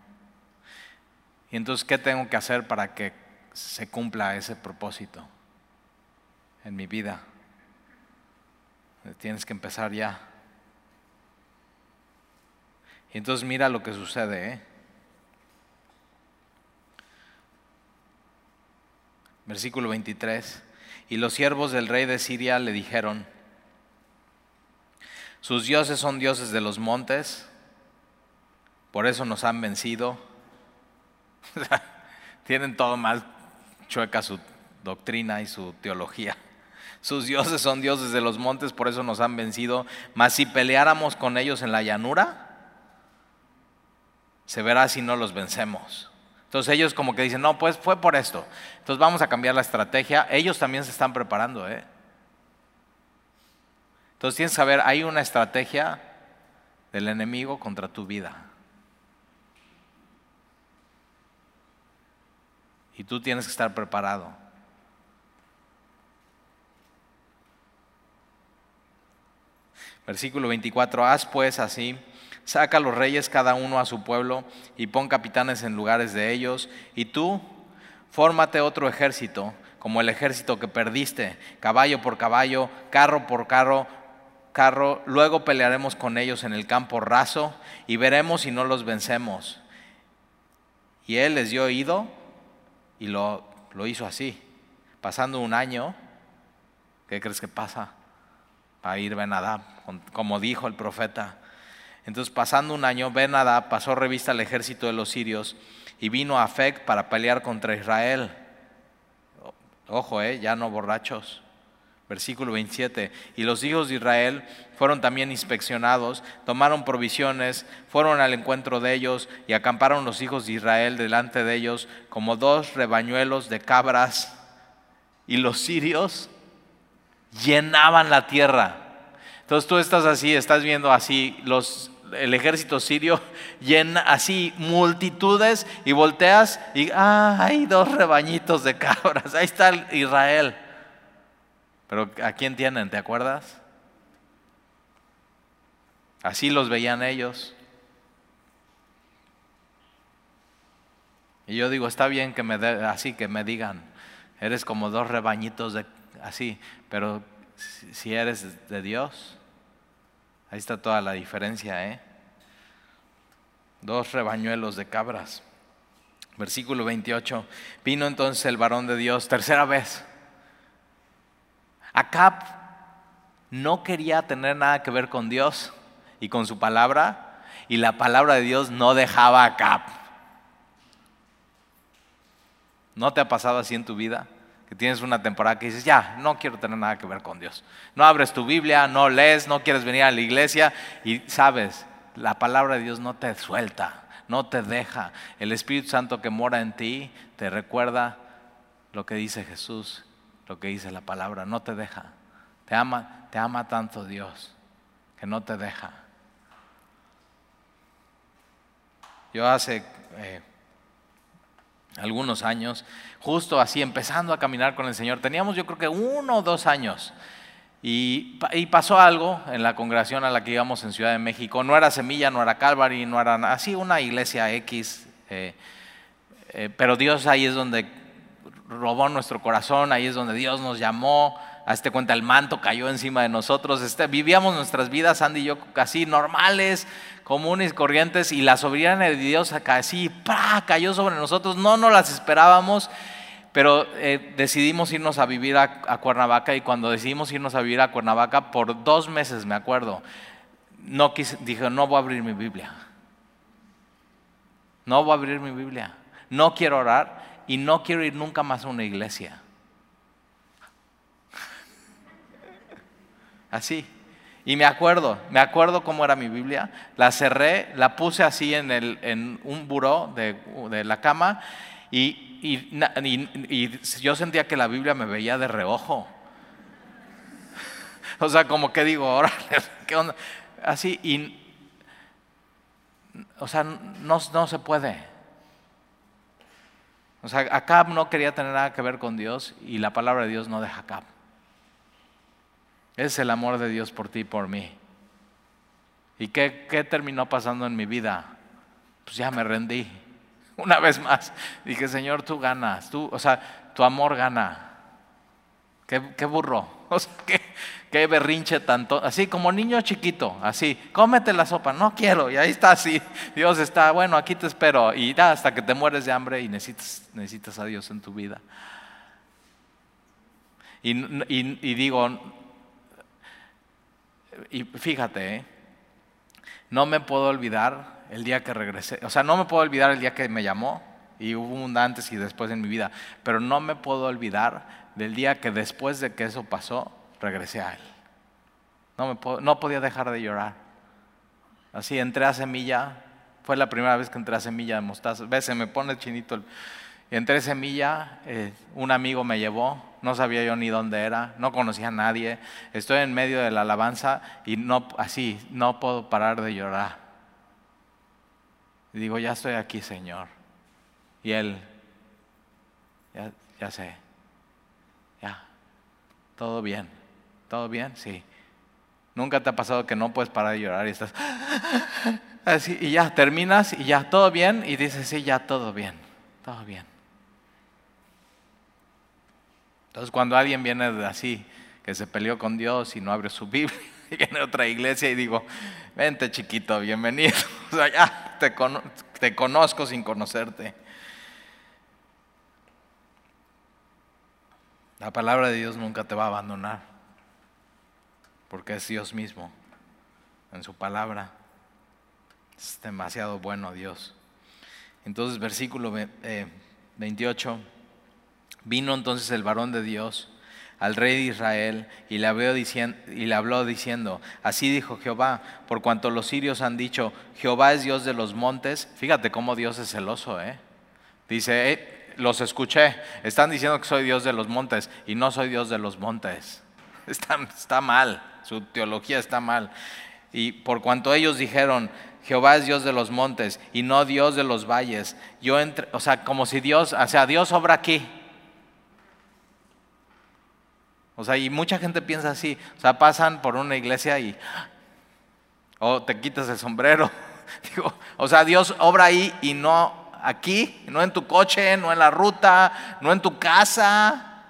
Speaker 1: Y entonces, ¿qué tengo que hacer para que se cumpla ese propósito en mi vida? Tienes que empezar ya. Y entonces mira lo que sucede. ¿eh? Versículo 23. Y los siervos del rey de Siria le dijeron, sus dioses son dioses de los montes, por eso nos han vencido. [LAUGHS] Tienen todo mal chueca su doctrina y su teología. [LAUGHS] Sus dioses son dioses de los montes, por eso nos han vencido. Mas si peleáramos con ellos en la llanura, se verá si no los vencemos. Entonces ellos como que dicen, no, pues fue por esto. Entonces vamos a cambiar la estrategia. Ellos también se están preparando. ¿eh? Entonces tienes que saber, hay una estrategia del enemigo contra tu vida. Y tú tienes que estar preparado. Versículo 24, haz pues así, saca a los reyes cada uno a su pueblo y pon capitanes en lugares de ellos, y tú fórmate otro ejército, como el ejército que perdiste, caballo por caballo, carro por carro, carro, luego pelearemos con ellos en el campo raso y veremos si no los vencemos. Y él les dio oído y lo, lo hizo así. Pasando un año, ¿qué crees que pasa? a ir Ben como dijo el profeta. Entonces, pasando un año, Ben pasó revista al ejército de los sirios y vino a Fec para pelear contra Israel. Ojo, eh, ya no borrachos. Versículo 27. Y los hijos de Israel fueron también inspeccionados, tomaron provisiones, fueron al encuentro de ellos y acamparon los hijos de Israel delante de ellos como dos rebañuelos de cabras. Y los sirios llenaban la tierra. Entonces tú estás así, estás viendo así los, el ejército sirio [LAUGHS] llena así multitudes y volteas y ah, hay dos rebañitos de cabras, ahí está Israel. Pero ¿a quién tienen? ¿Te acuerdas? Así los veían ellos. Y yo digo, está bien que me así que me digan, eres como dos rebañitos de así, pero si eres de Dios, ahí está toda la diferencia, ¿eh? Dos rebañuelos de cabras. Versículo 28. Vino entonces el varón de Dios, tercera vez. Acab no quería tener nada que ver con Dios y con su palabra, y la palabra de Dios no dejaba a Acab. ¿No te ha pasado así en tu vida? que tienes una temporada que dices, ya, no quiero tener nada que ver con Dios. No abres tu Biblia, no lees, no quieres venir a la iglesia y sabes, la palabra de Dios no te suelta, no te deja. El Espíritu Santo que mora en ti te recuerda lo que dice Jesús, lo que dice la palabra, no te deja. Te ama, te ama tanto Dios que no te deja. Yo hace eh, algunos años, justo así empezando a caminar con el Señor. Teníamos yo creo que uno o dos años. Y, pasó algo en la congregación a la que íbamos en Ciudad de México. No era Semilla, no era Calvary, no era así una iglesia X. Eh, eh, pero Dios ahí es donde robó nuestro corazón, ahí es donde Dios nos llamó Hazte cuenta, el manto cayó encima de nosotros. Este, vivíamos nuestras vidas, Andy y yo, casi normales, comunes, corrientes, y la soberanía de Dios así cayó sobre nosotros. No nos las esperábamos, pero eh, decidimos irnos a vivir a, Cuernavaca. Y cuando decidimos irnos a vivir a Cuernavaca, por dos meses, me acuerdo, no dije, no voy a abrir mi Biblia. No voy a abrir mi Biblia. No quiero orar y no quiero ir nunca más a una iglesia. Así. Y me acuerdo, me acuerdo cómo era mi Biblia. La cerré, la puse así en, el, en un buró de, la cama y, y, yo sentía que la Biblia me veía de reojo. O sea, como que digo, órale, ¿qué onda? Así, y. O sea, no, no se puede. O sea, Acab no quería tener nada que ver con Dios y la palabra de Dios no deja Acab. Es el amor de Dios por ti y por mí. ¿Y qué, qué terminó pasando en mi vida? Pues ya me rendí. [LAUGHS] Una vez más. Dije, Señor, tú ganas. Tú, o sea, tu amor gana. Qué, burro. [LAUGHS] Qué, berrinche tanto. Así como niño chiquito. Así, cómete la sopa. No quiero. Y ahí está así. Dios está, bueno, aquí te espero. Y ya hasta que te mueres de hambre y necesitas, a Dios en tu vida. Y digo, y fíjate, ¿eh? no me puedo olvidar el día que regresé, o sea, no me puedo olvidar el día que me llamó, y hubo un antes y después en mi vida, pero no me puedo olvidar del día que después de que eso pasó, regresé a Él. No, me no podía dejar de llorar. Así entré a Semilla, fue la primera vez que entré a Semilla de mostaza. Ves, se me pone chinito el... Entré a Semilla, eh, un amigo me llevó, no sabía yo ni dónde era, no conocía a nadie, estoy en medio de la alabanza y no, así, no puedo parar de llorar. Y digo, ya estoy aquí, Señor. Y él, ya, ya sé, todo bien, todo bien, sí. Nunca te ha pasado que no puedes parar de llorar y estás [LAUGHS] así, y ya terminas y ya todo bien, y dices, sí, ya todo bien, todo bien. Entonces cuando alguien viene así, que se peleó con Dios y no abre su [LAUGHS] Biblia, y viene a otra iglesia y digo, vente chiquito, bienvenido. [LAUGHS] O sea, ya te, te conozco sin conocerte. La palabra de Dios nunca te va a abandonar, porque es Dios mismo en su palabra. Es demasiado bueno Dios. Entonces, versículo 28. Eh, Vino entonces el varón de Dios al rey de Israel y le, habló diciendo, y habló diciendo, así dijo Jehová, por cuanto los sirios han dicho, Jehová es Dios de los montes, fíjate cómo Dios es celoso, ¿eh? Dice, eh, los escuché, están diciendo que soy Dios de los montes y no soy Dios de los montes. [LAUGHS] Está, está mal, su teología está mal. Y por cuanto ellos dijeron, Jehová es Dios de los montes y no Dios de los valles, yo entre, o sea, como si Dios, o sea, Dios obra aquí, o sea, y mucha gente piensa así. O sea, pasan por una iglesia y. O te quitas el sombrero. [LAUGHS] O sea, Dios obra ahí y no aquí, no en tu coche, no en la ruta, no en tu casa.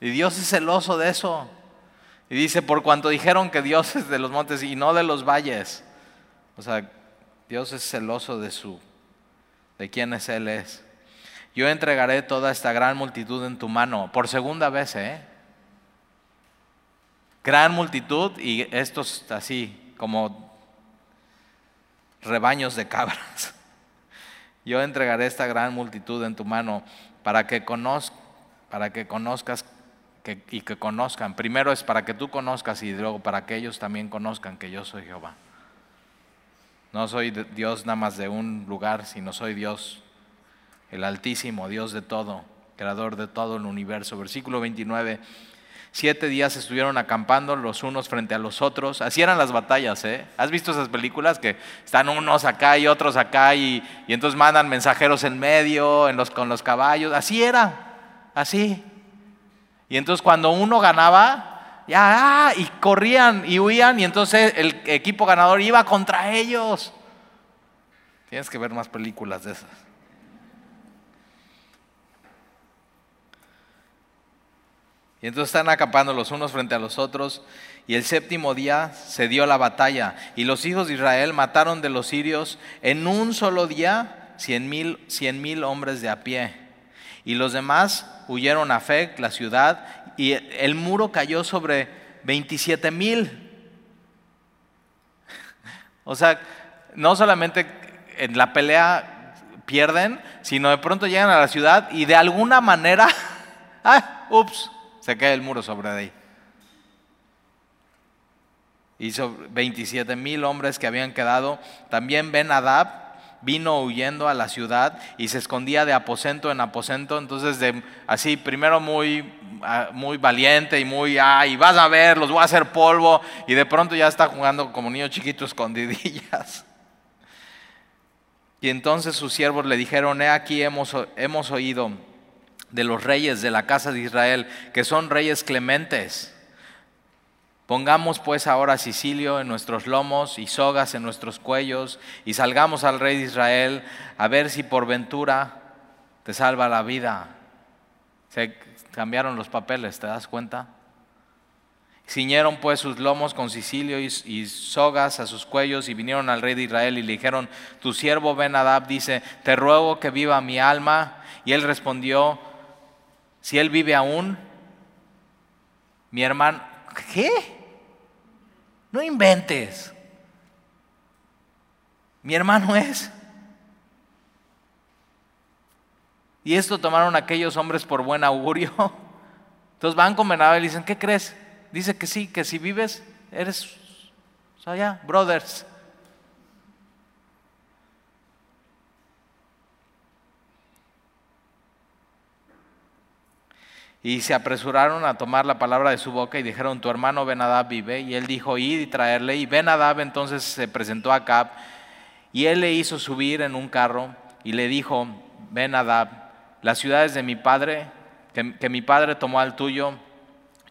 Speaker 1: Y Dios es celoso de eso. Y dice, por cuanto dijeron que Dios es de los montes y no de los valles. O sea, Dios es celoso de su, de quiénes Él es yo entregaré toda esta gran multitud en tu mano. Por segunda vez, ¿eh? Gran multitud y estos así como rebaños de cabras. Yo entregaré esta gran multitud en tu mano para que, para que conozcas y que conozcan. Primero es para que tú conozcas y luego para que ellos también conozcan que yo soy Jehová. No soy Dios nada más de un lugar, sino soy Dios el Altísimo, Dios de todo, creador de todo el universo. Versículo 29. Siete días estuvieron acampando los unos frente a los otros. Así eran las batallas, ¿eh? ¿Has visto esas películas que están unos acá y otros acá y, entonces mandan mensajeros en medio en los, con los caballos? Así era, así. Y entonces cuando uno ganaba, ya, ah, y corrían y huían y entonces el equipo ganador iba contra ellos. Tienes que ver más películas de esas. Y entonces están acampando los unos frente a los otros. Y el séptimo día se dio la batalla. Y los hijos de Israel mataron de los sirios en un solo día cien mil, cien mil hombres de a pie. Y los demás huyeron a Fec, la ciudad, y el muro cayó sobre 27 mil. O sea, no solamente en la pelea pierden, sino de pronto llegan a la ciudad y de alguna manera, [LAUGHS] ¡ah! ¡Ups! Se cae el muro sobre ahí. Y sobre 27 mil hombres que habían quedado. También Ben Adab vino huyendo a la ciudad y se escondía de aposento en aposento. Entonces, de, así, primero muy, ah, muy valiente y muy, ay, vas a ver, los voy a hacer polvo. Y de pronto ya está jugando como niño chiquito [LAUGHS] escondidillas. Y entonces sus siervos le dijeron, he aquí hemos, hemos oído de los reyes de la casa de Israel, que son reyes clementes. Pongamos pues ahora Sicilio en nuestros lomos y sogas en nuestros cuellos y salgamos al rey de Israel a ver si por ventura te salva la vida. Se cambiaron los papeles, ¿te das cuenta? Ciñeron pues sus lomos con Sicilio y, sogas a sus cuellos y vinieron al rey de Israel y le dijeron, tu siervo Ben Adab dice, te ruego que viva mi alma. Y él respondió, si él vive aún, mi hermano, ¿qué? No inventes. Mi hermano es. Y esto tomaron aquellos hombres por buen augurio. Entonces van con y dicen, ¿qué crees? Dice que sí, que si vives, eres, o sea, ya, brothers. Y se apresuraron a tomar la palabra de su boca y dijeron, tu hermano Benadab vive. Y él dijo, id y traerle. Y Benadab entonces se presentó a Cap y él le hizo subir en un carro y le dijo, Benadab, las ciudades de mi padre, que, que mi padre tomó al tuyo,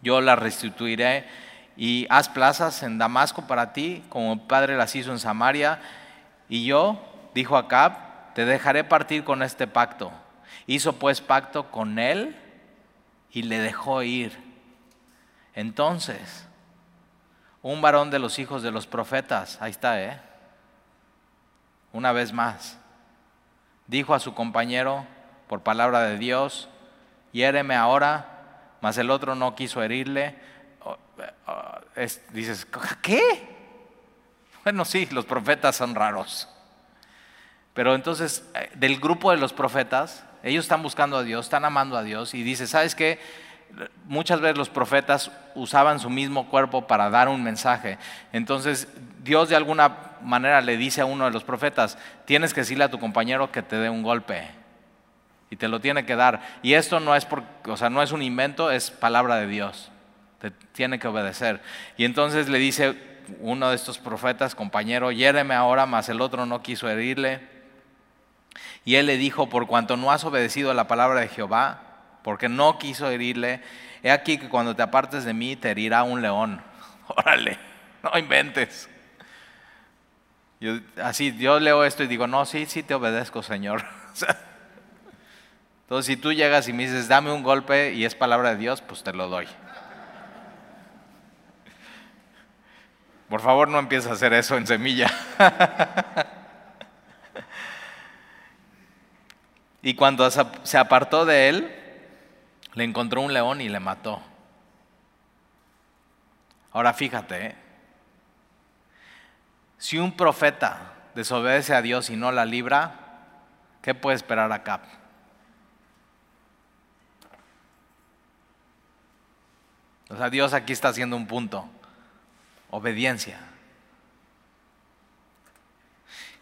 Speaker 1: yo las restituiré y haz plazas en Damasco para ti, como padre las hizo en Samaria. Y yo, dijo Acab, te dejaré partir con este pacto. Hizo pues pacto con él y le dejó ir. Entonces, un varón de los hijos de los profetas, ahí está, ¿eh? Una vez más, dijo a su compañero, por palabra de Dios, hiéreme ahora, mas el otro no quiso herirle. dices, ¿qué? Bueno, sí, los profetas son raros. Pero entonces, eh, del grupo de los profetas, ellos están buscando a Dios, están amando a Dios y dice, ¿sabes qué? Muchas veces los profetas usaban su mismo cuerpo para dar un mensaje. Entonces Dios de alguna manera le dice a uno de los profetas, tienes que decirle a tu compañero que te dé un golpe. Y te lo tiene que dar. Y esto no es, por, o sea, no es un invento, es palabra de Dios. Te tiene que obedecer. Y entonces le dice uno de estos profetas, compañero, hiéreme ahora, mas el otro no quiso herirle. Y él le dijo, por cuanto no has obedecido a la palabra de Jehová, porque no quiso herirle, he aquí que cuando te apartes de mí te herirá un león. [LAUGHS] Órale, no inventes. Así, yo leo esto y digo, no, sí, sí te obedezco, Señor. [LAUGHS] entonces, si tú llegas y me dices, dame un golpe y es palabra de Dios, pues te lo doy. Por favor, no empieces a hacer eso en semilla. [LAUGHS] Y cuando se apartó de él, le encontró un león y le mató. Ahora fíjate, ¿eh? si un profeta desobedece a Dios y no la libra, ¿qué puede esperar acá? O sea, Dios aquí está haciendo un punto. Obediencia.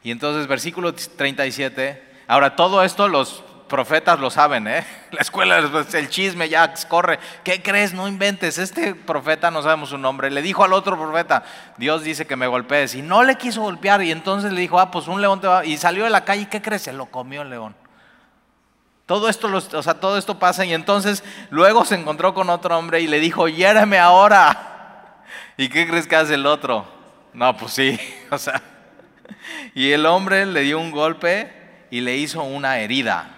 Speaker 1: Y entonces, versículo 37 Ahora, todo esto los profetas lo saben, ¿eh? [LAUGHS] La escuela, el chisme ya corre. ¿Qué crees? No inventes. Este profeta, no sabemos su nombre, le dijo al otro profeta, Dios dice que me golpees. Y no le quiso golpear. Y entonces le dijo, ah, pues un león te va. Y salió de la calle, ¿qué crees? Se lo comió el león. Todo esto, o sea, todo esto pasa. Y entonces luego se encontró con otro hombre y le dijo, hiéreme ahora. [LAUGHS] ¿Y qué crees que hace el otro? No, pues sí, [LAUGHS] o sea. Y el hombre le dio un golpe y le hizo una herida.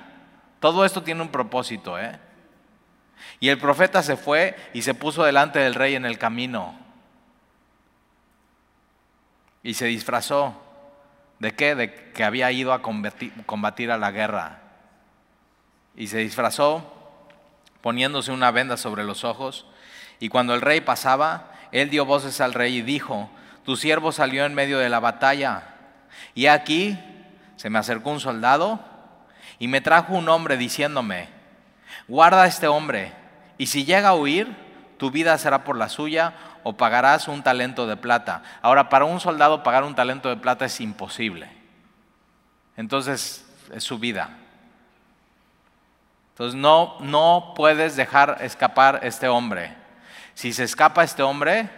Speaker 1: Todo esto tiene un propósito, ¿eh? Y el profeta se fue y se puso delante del rey en el camino. Y se disfrazó. ¿De qué? De que había ido a combatir, a la guerra. Y se disfrazó poniéndose una venda sobre los ojos. Y cuando el rey pasaba, él dio voces al rey y dijo, tu siervo salió en medio de la batalla. Y aquí se me acercó un soldado y me trajo un hombre diciéndome, guarda a este hombre, y si llega a huir, tu vida será por la suya o pagarás un talento de plata. Ahora, para un soldado pagar un talento de plata es imposible. Entonces, es su vida. Entonces, no, no puedes dejar escapar este hombre. Si se escapa este hombre,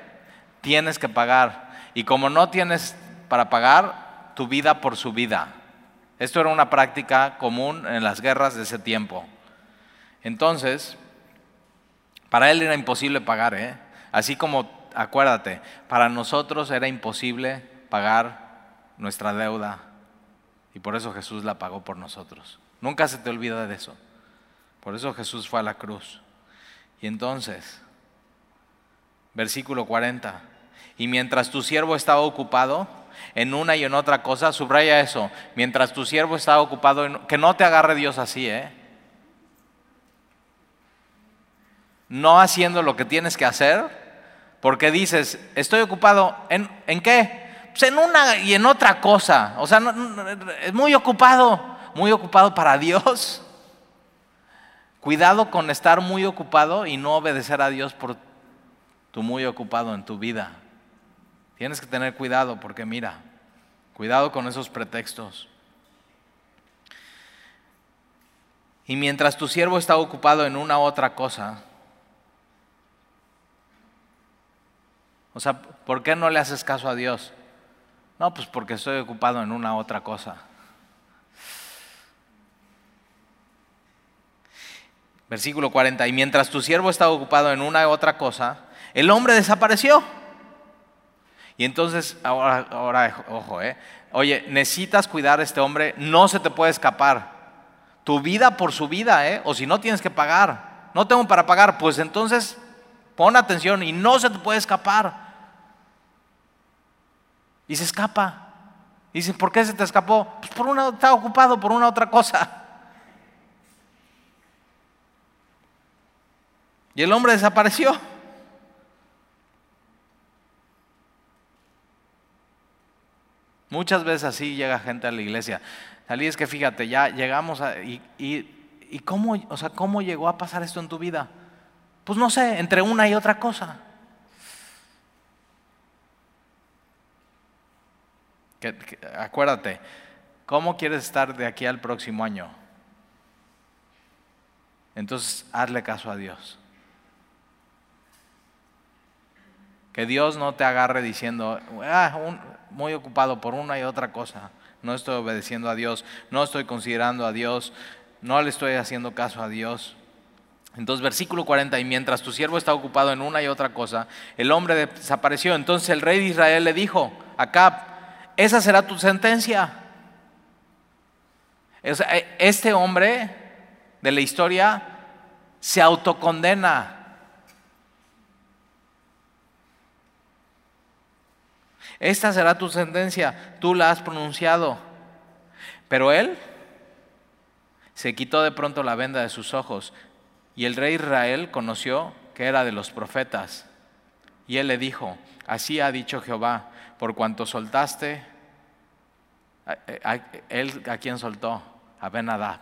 Speaker 1: tienes que pagar. Y como no tienes para pagar, tu vida por su vida. Esto era una práctica común en las guerras de ese tiempo. Entonces, para él era imposible pagar, ¿eh? Así como, acuérdate, para nosotros era imposible pagar nuestra deuda. Y por eso Jesús la pagó por nosotros. Nunca se te olvida de eso. Por eso Jesús fue a la cruz. Y entonces, versículo 40, y mientras tu siervo estaba ocupado, en una y en otra cosa, subraya eso, mientras tu siervo está ocupado, en, que no te agarre Dios así, ¿eh? No haciendo lo que tienes que hacer, porque dices, estoy ocupado, ¿en, ¿en qué? Pues en una y en otra cosa, o sea, es muy ocupado, muy ocupado para Dios. Cuidado con estar muy ocupado y no obedecer a Dios por tu muy ocupado en tu vida. Tienes que tener cuidado porque mira, cuidado con esos pretextos. Y mientras tu siervo está ocupado en una otra cosa, o sea, ¿por qué no le haces caso a Dios? No, pues porque estoy ocupado en una otra cosa. Versículo 40, y mientras tu siervo está ocupado en una otra cosa, el hombre desapareció. Y entonces, ahora, ojo, ¿eh? Oye, necesitas cuidar a este hombre, no se te puede escapar. Tu vida por su vida, ¿eh? O si no tienes que pagar. No tengo para pagar, pues entonces pon atención y no se te puede escapar. Y se escapa. Dice, ¿por qué se te escapó? Pues por una, está ocupado por una otra cosa. Y el hombre desapareció. Muchas veces así llega gente a la iglesia. Salí es que fíjate, ya llegamos a... Y, y, cómo, o sea, ¿cómo llegó a pasar esto en tu vida? Pues no sé, entre una y otra cosa. acuérdate, ¿cómo quieres estar de aquí al próximo año? Entonces, hazle caso a Dios. Que Dios no te agarre diciendo, ah, muy ocupado por una y otra cosa. No estoy obedeciendo a Dios, no estoy considerando a Dios, no le estoy haciendo caso a Dios. Entonces, versículo 40, y mientras tu siervo está ocupado en una y otra cosa, el hombre desapareció. Entonces el rey de Israel le dijo, Acab, esa será tu sentencia. E, este hombre de la historia se autocondena. Esta será tu sentencia, tú la has pronunciado. Pero él se quitó de pronto la venda de sus ojos y el rey Israel conoció que era de los profetas. Y él le dijo, así ha dicho Jehová, por cuanto soltaste, él a quien soltó, a Benadab.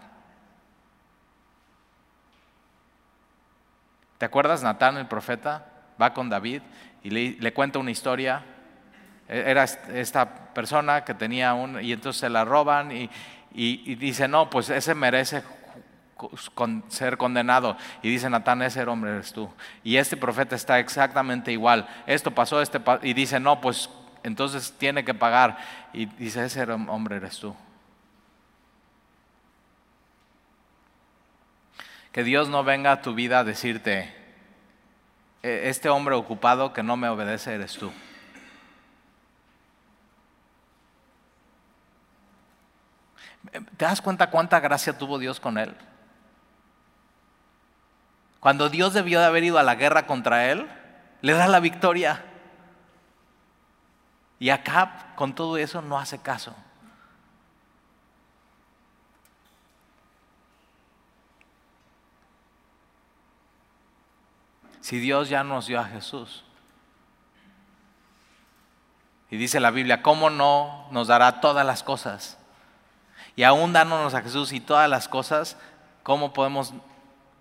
Speaker 1: ¿Te acuerdas Natán el profeta? Va con David y le, cuenta una historia era esta persona que tenía un, y entonces se la roban y, y, dice, no, pues ese merece ser condenado. Y dice Natán, ese hombre eres tú. Y este profeta está exactamente igual. Esto pasó, este y dice, no, pues entonces tiene que pagar. Y dice, ese hombre eres tú. Que Dios no venga a tu vida a decirte, e-, este hombre ocupado que no me obedece eres tú. ¿Te das cuenta cuánta gracia tuvo Dios con él? Cuando Dios debió de haber ido a la guerra contra él, le da la victoria. Y Acab con todo eso no hace caso. Si Dios ya nos dio a Jesús. Y dice la Biblia, ¿cómo no nos dará todas las cosas? Y aún dándonos a Jesús y todas las cosas, ¿cómo podemos,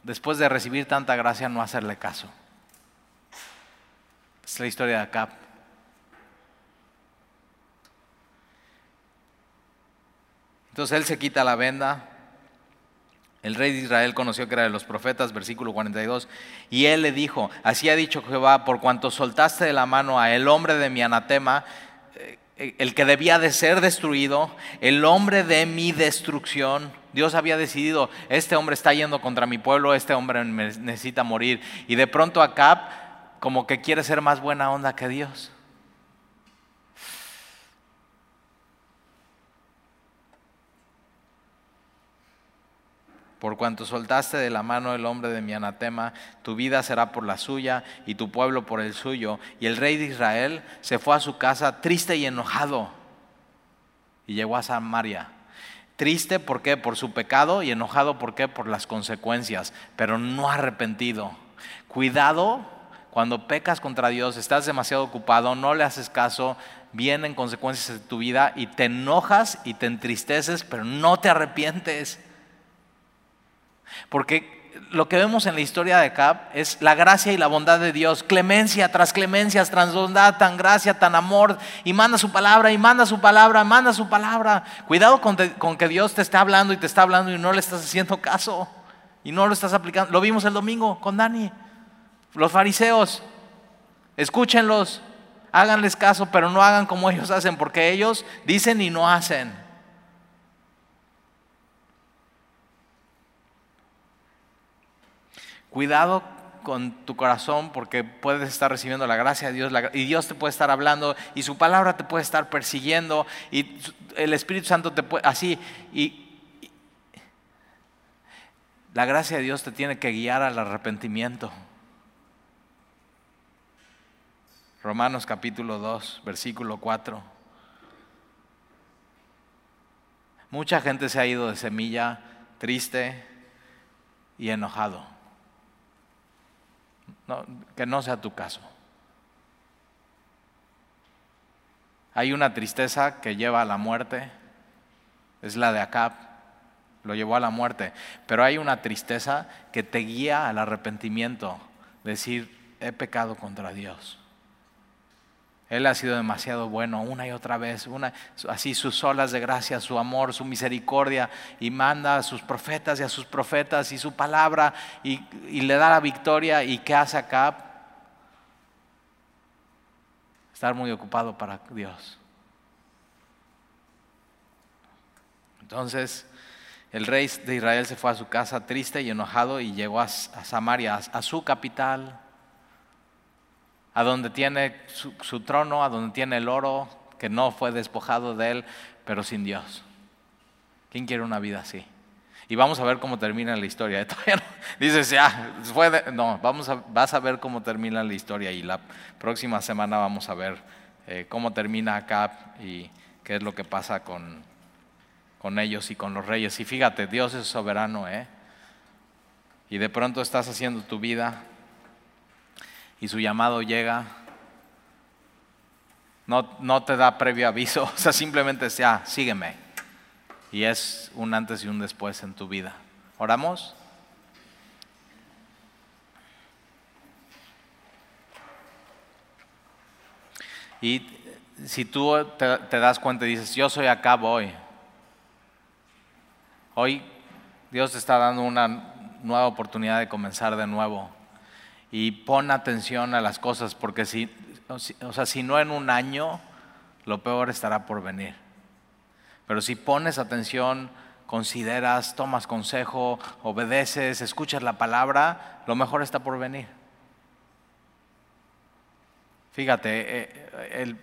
Speaker 1: después de recibir tanta gracia, no hacerle caso? Es la historia de Acab. Entonces él se quita la venda. El rey de Israel conoció que era de los profetas, versículo 42, y él le dijo, así ha dicho Jehová, por cuanto soltaste de la mano a el hombre de mi anatema, el que debía de ser destruido, el hombre de mi destrucción. Dios había decidido, este hombre está yendo contra mi pueblo, este hombre necesita morir. Y de pronto Acab como que quiere ser más buena onda que Dios. Por cuanto soltaste de la mano el hombre de mi anatema, tu vida será por la suya y tu pueblo por el suyo. Y el rey de Israel se fue a su casa triste y enojado y llegó a Samaria. Triste, ¿por qué? Por su pecado y enojado, ¿por qué? Por las consecuencias, pero no arrepentido. Cuidado cuando pecas contra Dios, estás demasiado ocupado, no le haces caso, vienen consecuencias de tu vida y te enojas y te entristeces, pero no te arrepientes. Porque lo que vemos en la historia de Acab es la gracia y la bondad de Dios, clemencia tras clemencia, tras bondad, tan gracia, tan amor, y manda su palabra, y manda su palabra, manda su palabra. Cuidado con, con, que Dios te está hablando y te está hablando y no le estás haciendo caso, y no lo estás aplicando. Lo vimos el domingo con Dani. Los fariseos, escúchenlos, háganles caso, pero no hagan como ellos hacen, porque ellos dicen y no hacen. Cuidado con tu corazón porque puedes estar recibiendo la gracia de Dios y Dios te puede estar hablando y su palabra te puede estar persiguiendo y el Espíritu Santo te puede así y, la gracia de Dios te tiene que guiar al arrepentimiento. Romanos capítulo 2, versículo 4. Mucha gente se ha ido de semilla triste y enojado que no sea tu caso. Hay una tristeza que lleva a la muerte, es la de Acab, lo llevó a la muerte, pero hay una tristeza que te guía al arrepentimiento, decir, he pecado contra Dios. Él ha sido demasiado bueno una y otra vez, una, así sus olas de gracia, su amor, su misericordia, y manda a sus profetas y a sus profetas y su palabra y, le da la victoria. ¿Y qué hace acá? Estar muy ocupado para Dios. Entonces, el rey de Israel se fue a su casa triste y enojado y llegó a, Samaria, a su capital a donde tiene su, trono, a donde tiene el oro, que no fue despojado de él, pero sin Dios. ¿Quién quiere una vida así? Y vamos a ver cómo termina la historia. [LAUGHS] dices, ya, fue no, vamos a, vas a ver cómo termina la historia y la próxima semana vamos a ver eh, cómo termina acá y qué es lo que pasa con, con ellos y con los reyes. Y fíjate, Dios es soberano, ¿eh? Y de pronto estás haciendo tu vida y su llamado llega, no, no te da previo aviso, [LAUGHS] o sea, simplemente sea, sígueme. Y es un antes y un después en tu vida. ¿Oramos? Y si tú te, te, das cuenta y dices, yo soy acá, voy. Hoy Dios te está dando una nueva oportunidad de comenzar de nuevo y pon atención a las cosas, porque si, o sea, si no en un año, lo peor estará por venir. Pero si pones atención, consideras, tomas consejo, obedeces, escuchas la palabra, lo mejor está por venir. Fíjate, eh, el,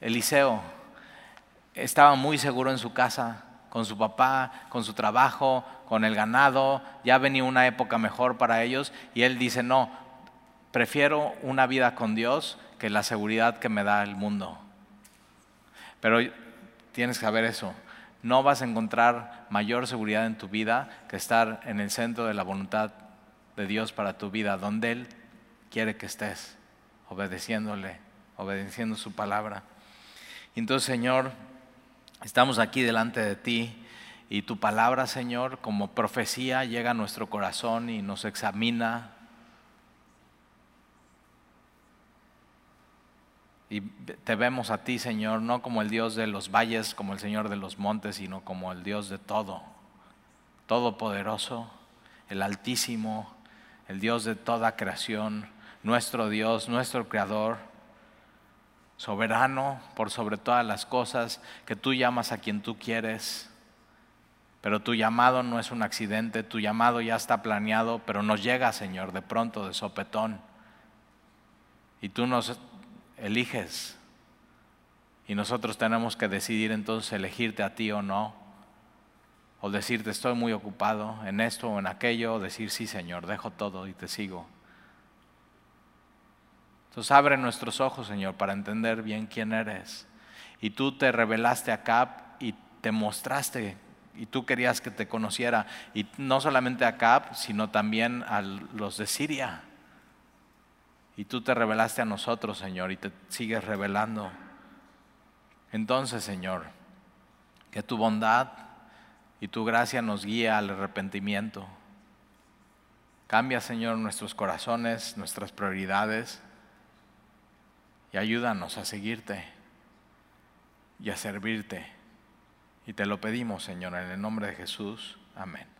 Speaker 1: Eliseo estaba muy seguro en su casa, con su papá, con su trabajo, con el ganado, ya venía una época mejor para ellos y él dice, no, prefiero una vida con Dios que la seguridad que me da el mundo. Pero tienes que saber eso, no vas a encontrar mayor seguridad en tu vida que estar en el centro de la voluntad de Dios para tu vida, donde Él quiere que estés, obedeciéndole, obedeciendo su palabra. entonces, Señor, estamos aquí delante de ti y tu palabra, Señor, como profecía llega a nuestro corazón y nos examina. Y te vemos a ti, Señor, no como el Dios de los valles, como el Señor de los montes, sino como el Dios de todo, todopoderoso, el Altísimo, el Dios de toda creación, nuestro Dios, nuestro Creador, soberano por sobre todas las cosas, que tú llamas a quien tú quieres. Pero tu llamado no es un accidente, tu llamado ya está planeado, pero nos llega, Señor, de pronto, de sopetón. Y tú nos eliges. Y nosotros tenemos que decidir entonces elegirte a ti o no. O decirte estoy muy ocupado en esto o en aquello, o decir sí Señor, dejo todo y te sigo. Entonces abre nuestros ojos Señor para entender bien quién eres. Y tú te revelaste a Cap y te mostraste y tú querías que te conociera. Y no solamente a Cap, sino también a los de Siria. Y tú te revelaste a nosotros, Señor, y te sigues revelando. Entonces, Señor, que tu bondad y tu gracia nos guía al arrepentimiento. Cambia, Señor, nuestros corazones, nuestras prioridades y ayúdanos a seguirte y a servirte. Y te lo pedimos, Señor, en el nombre de Jesús. Amén.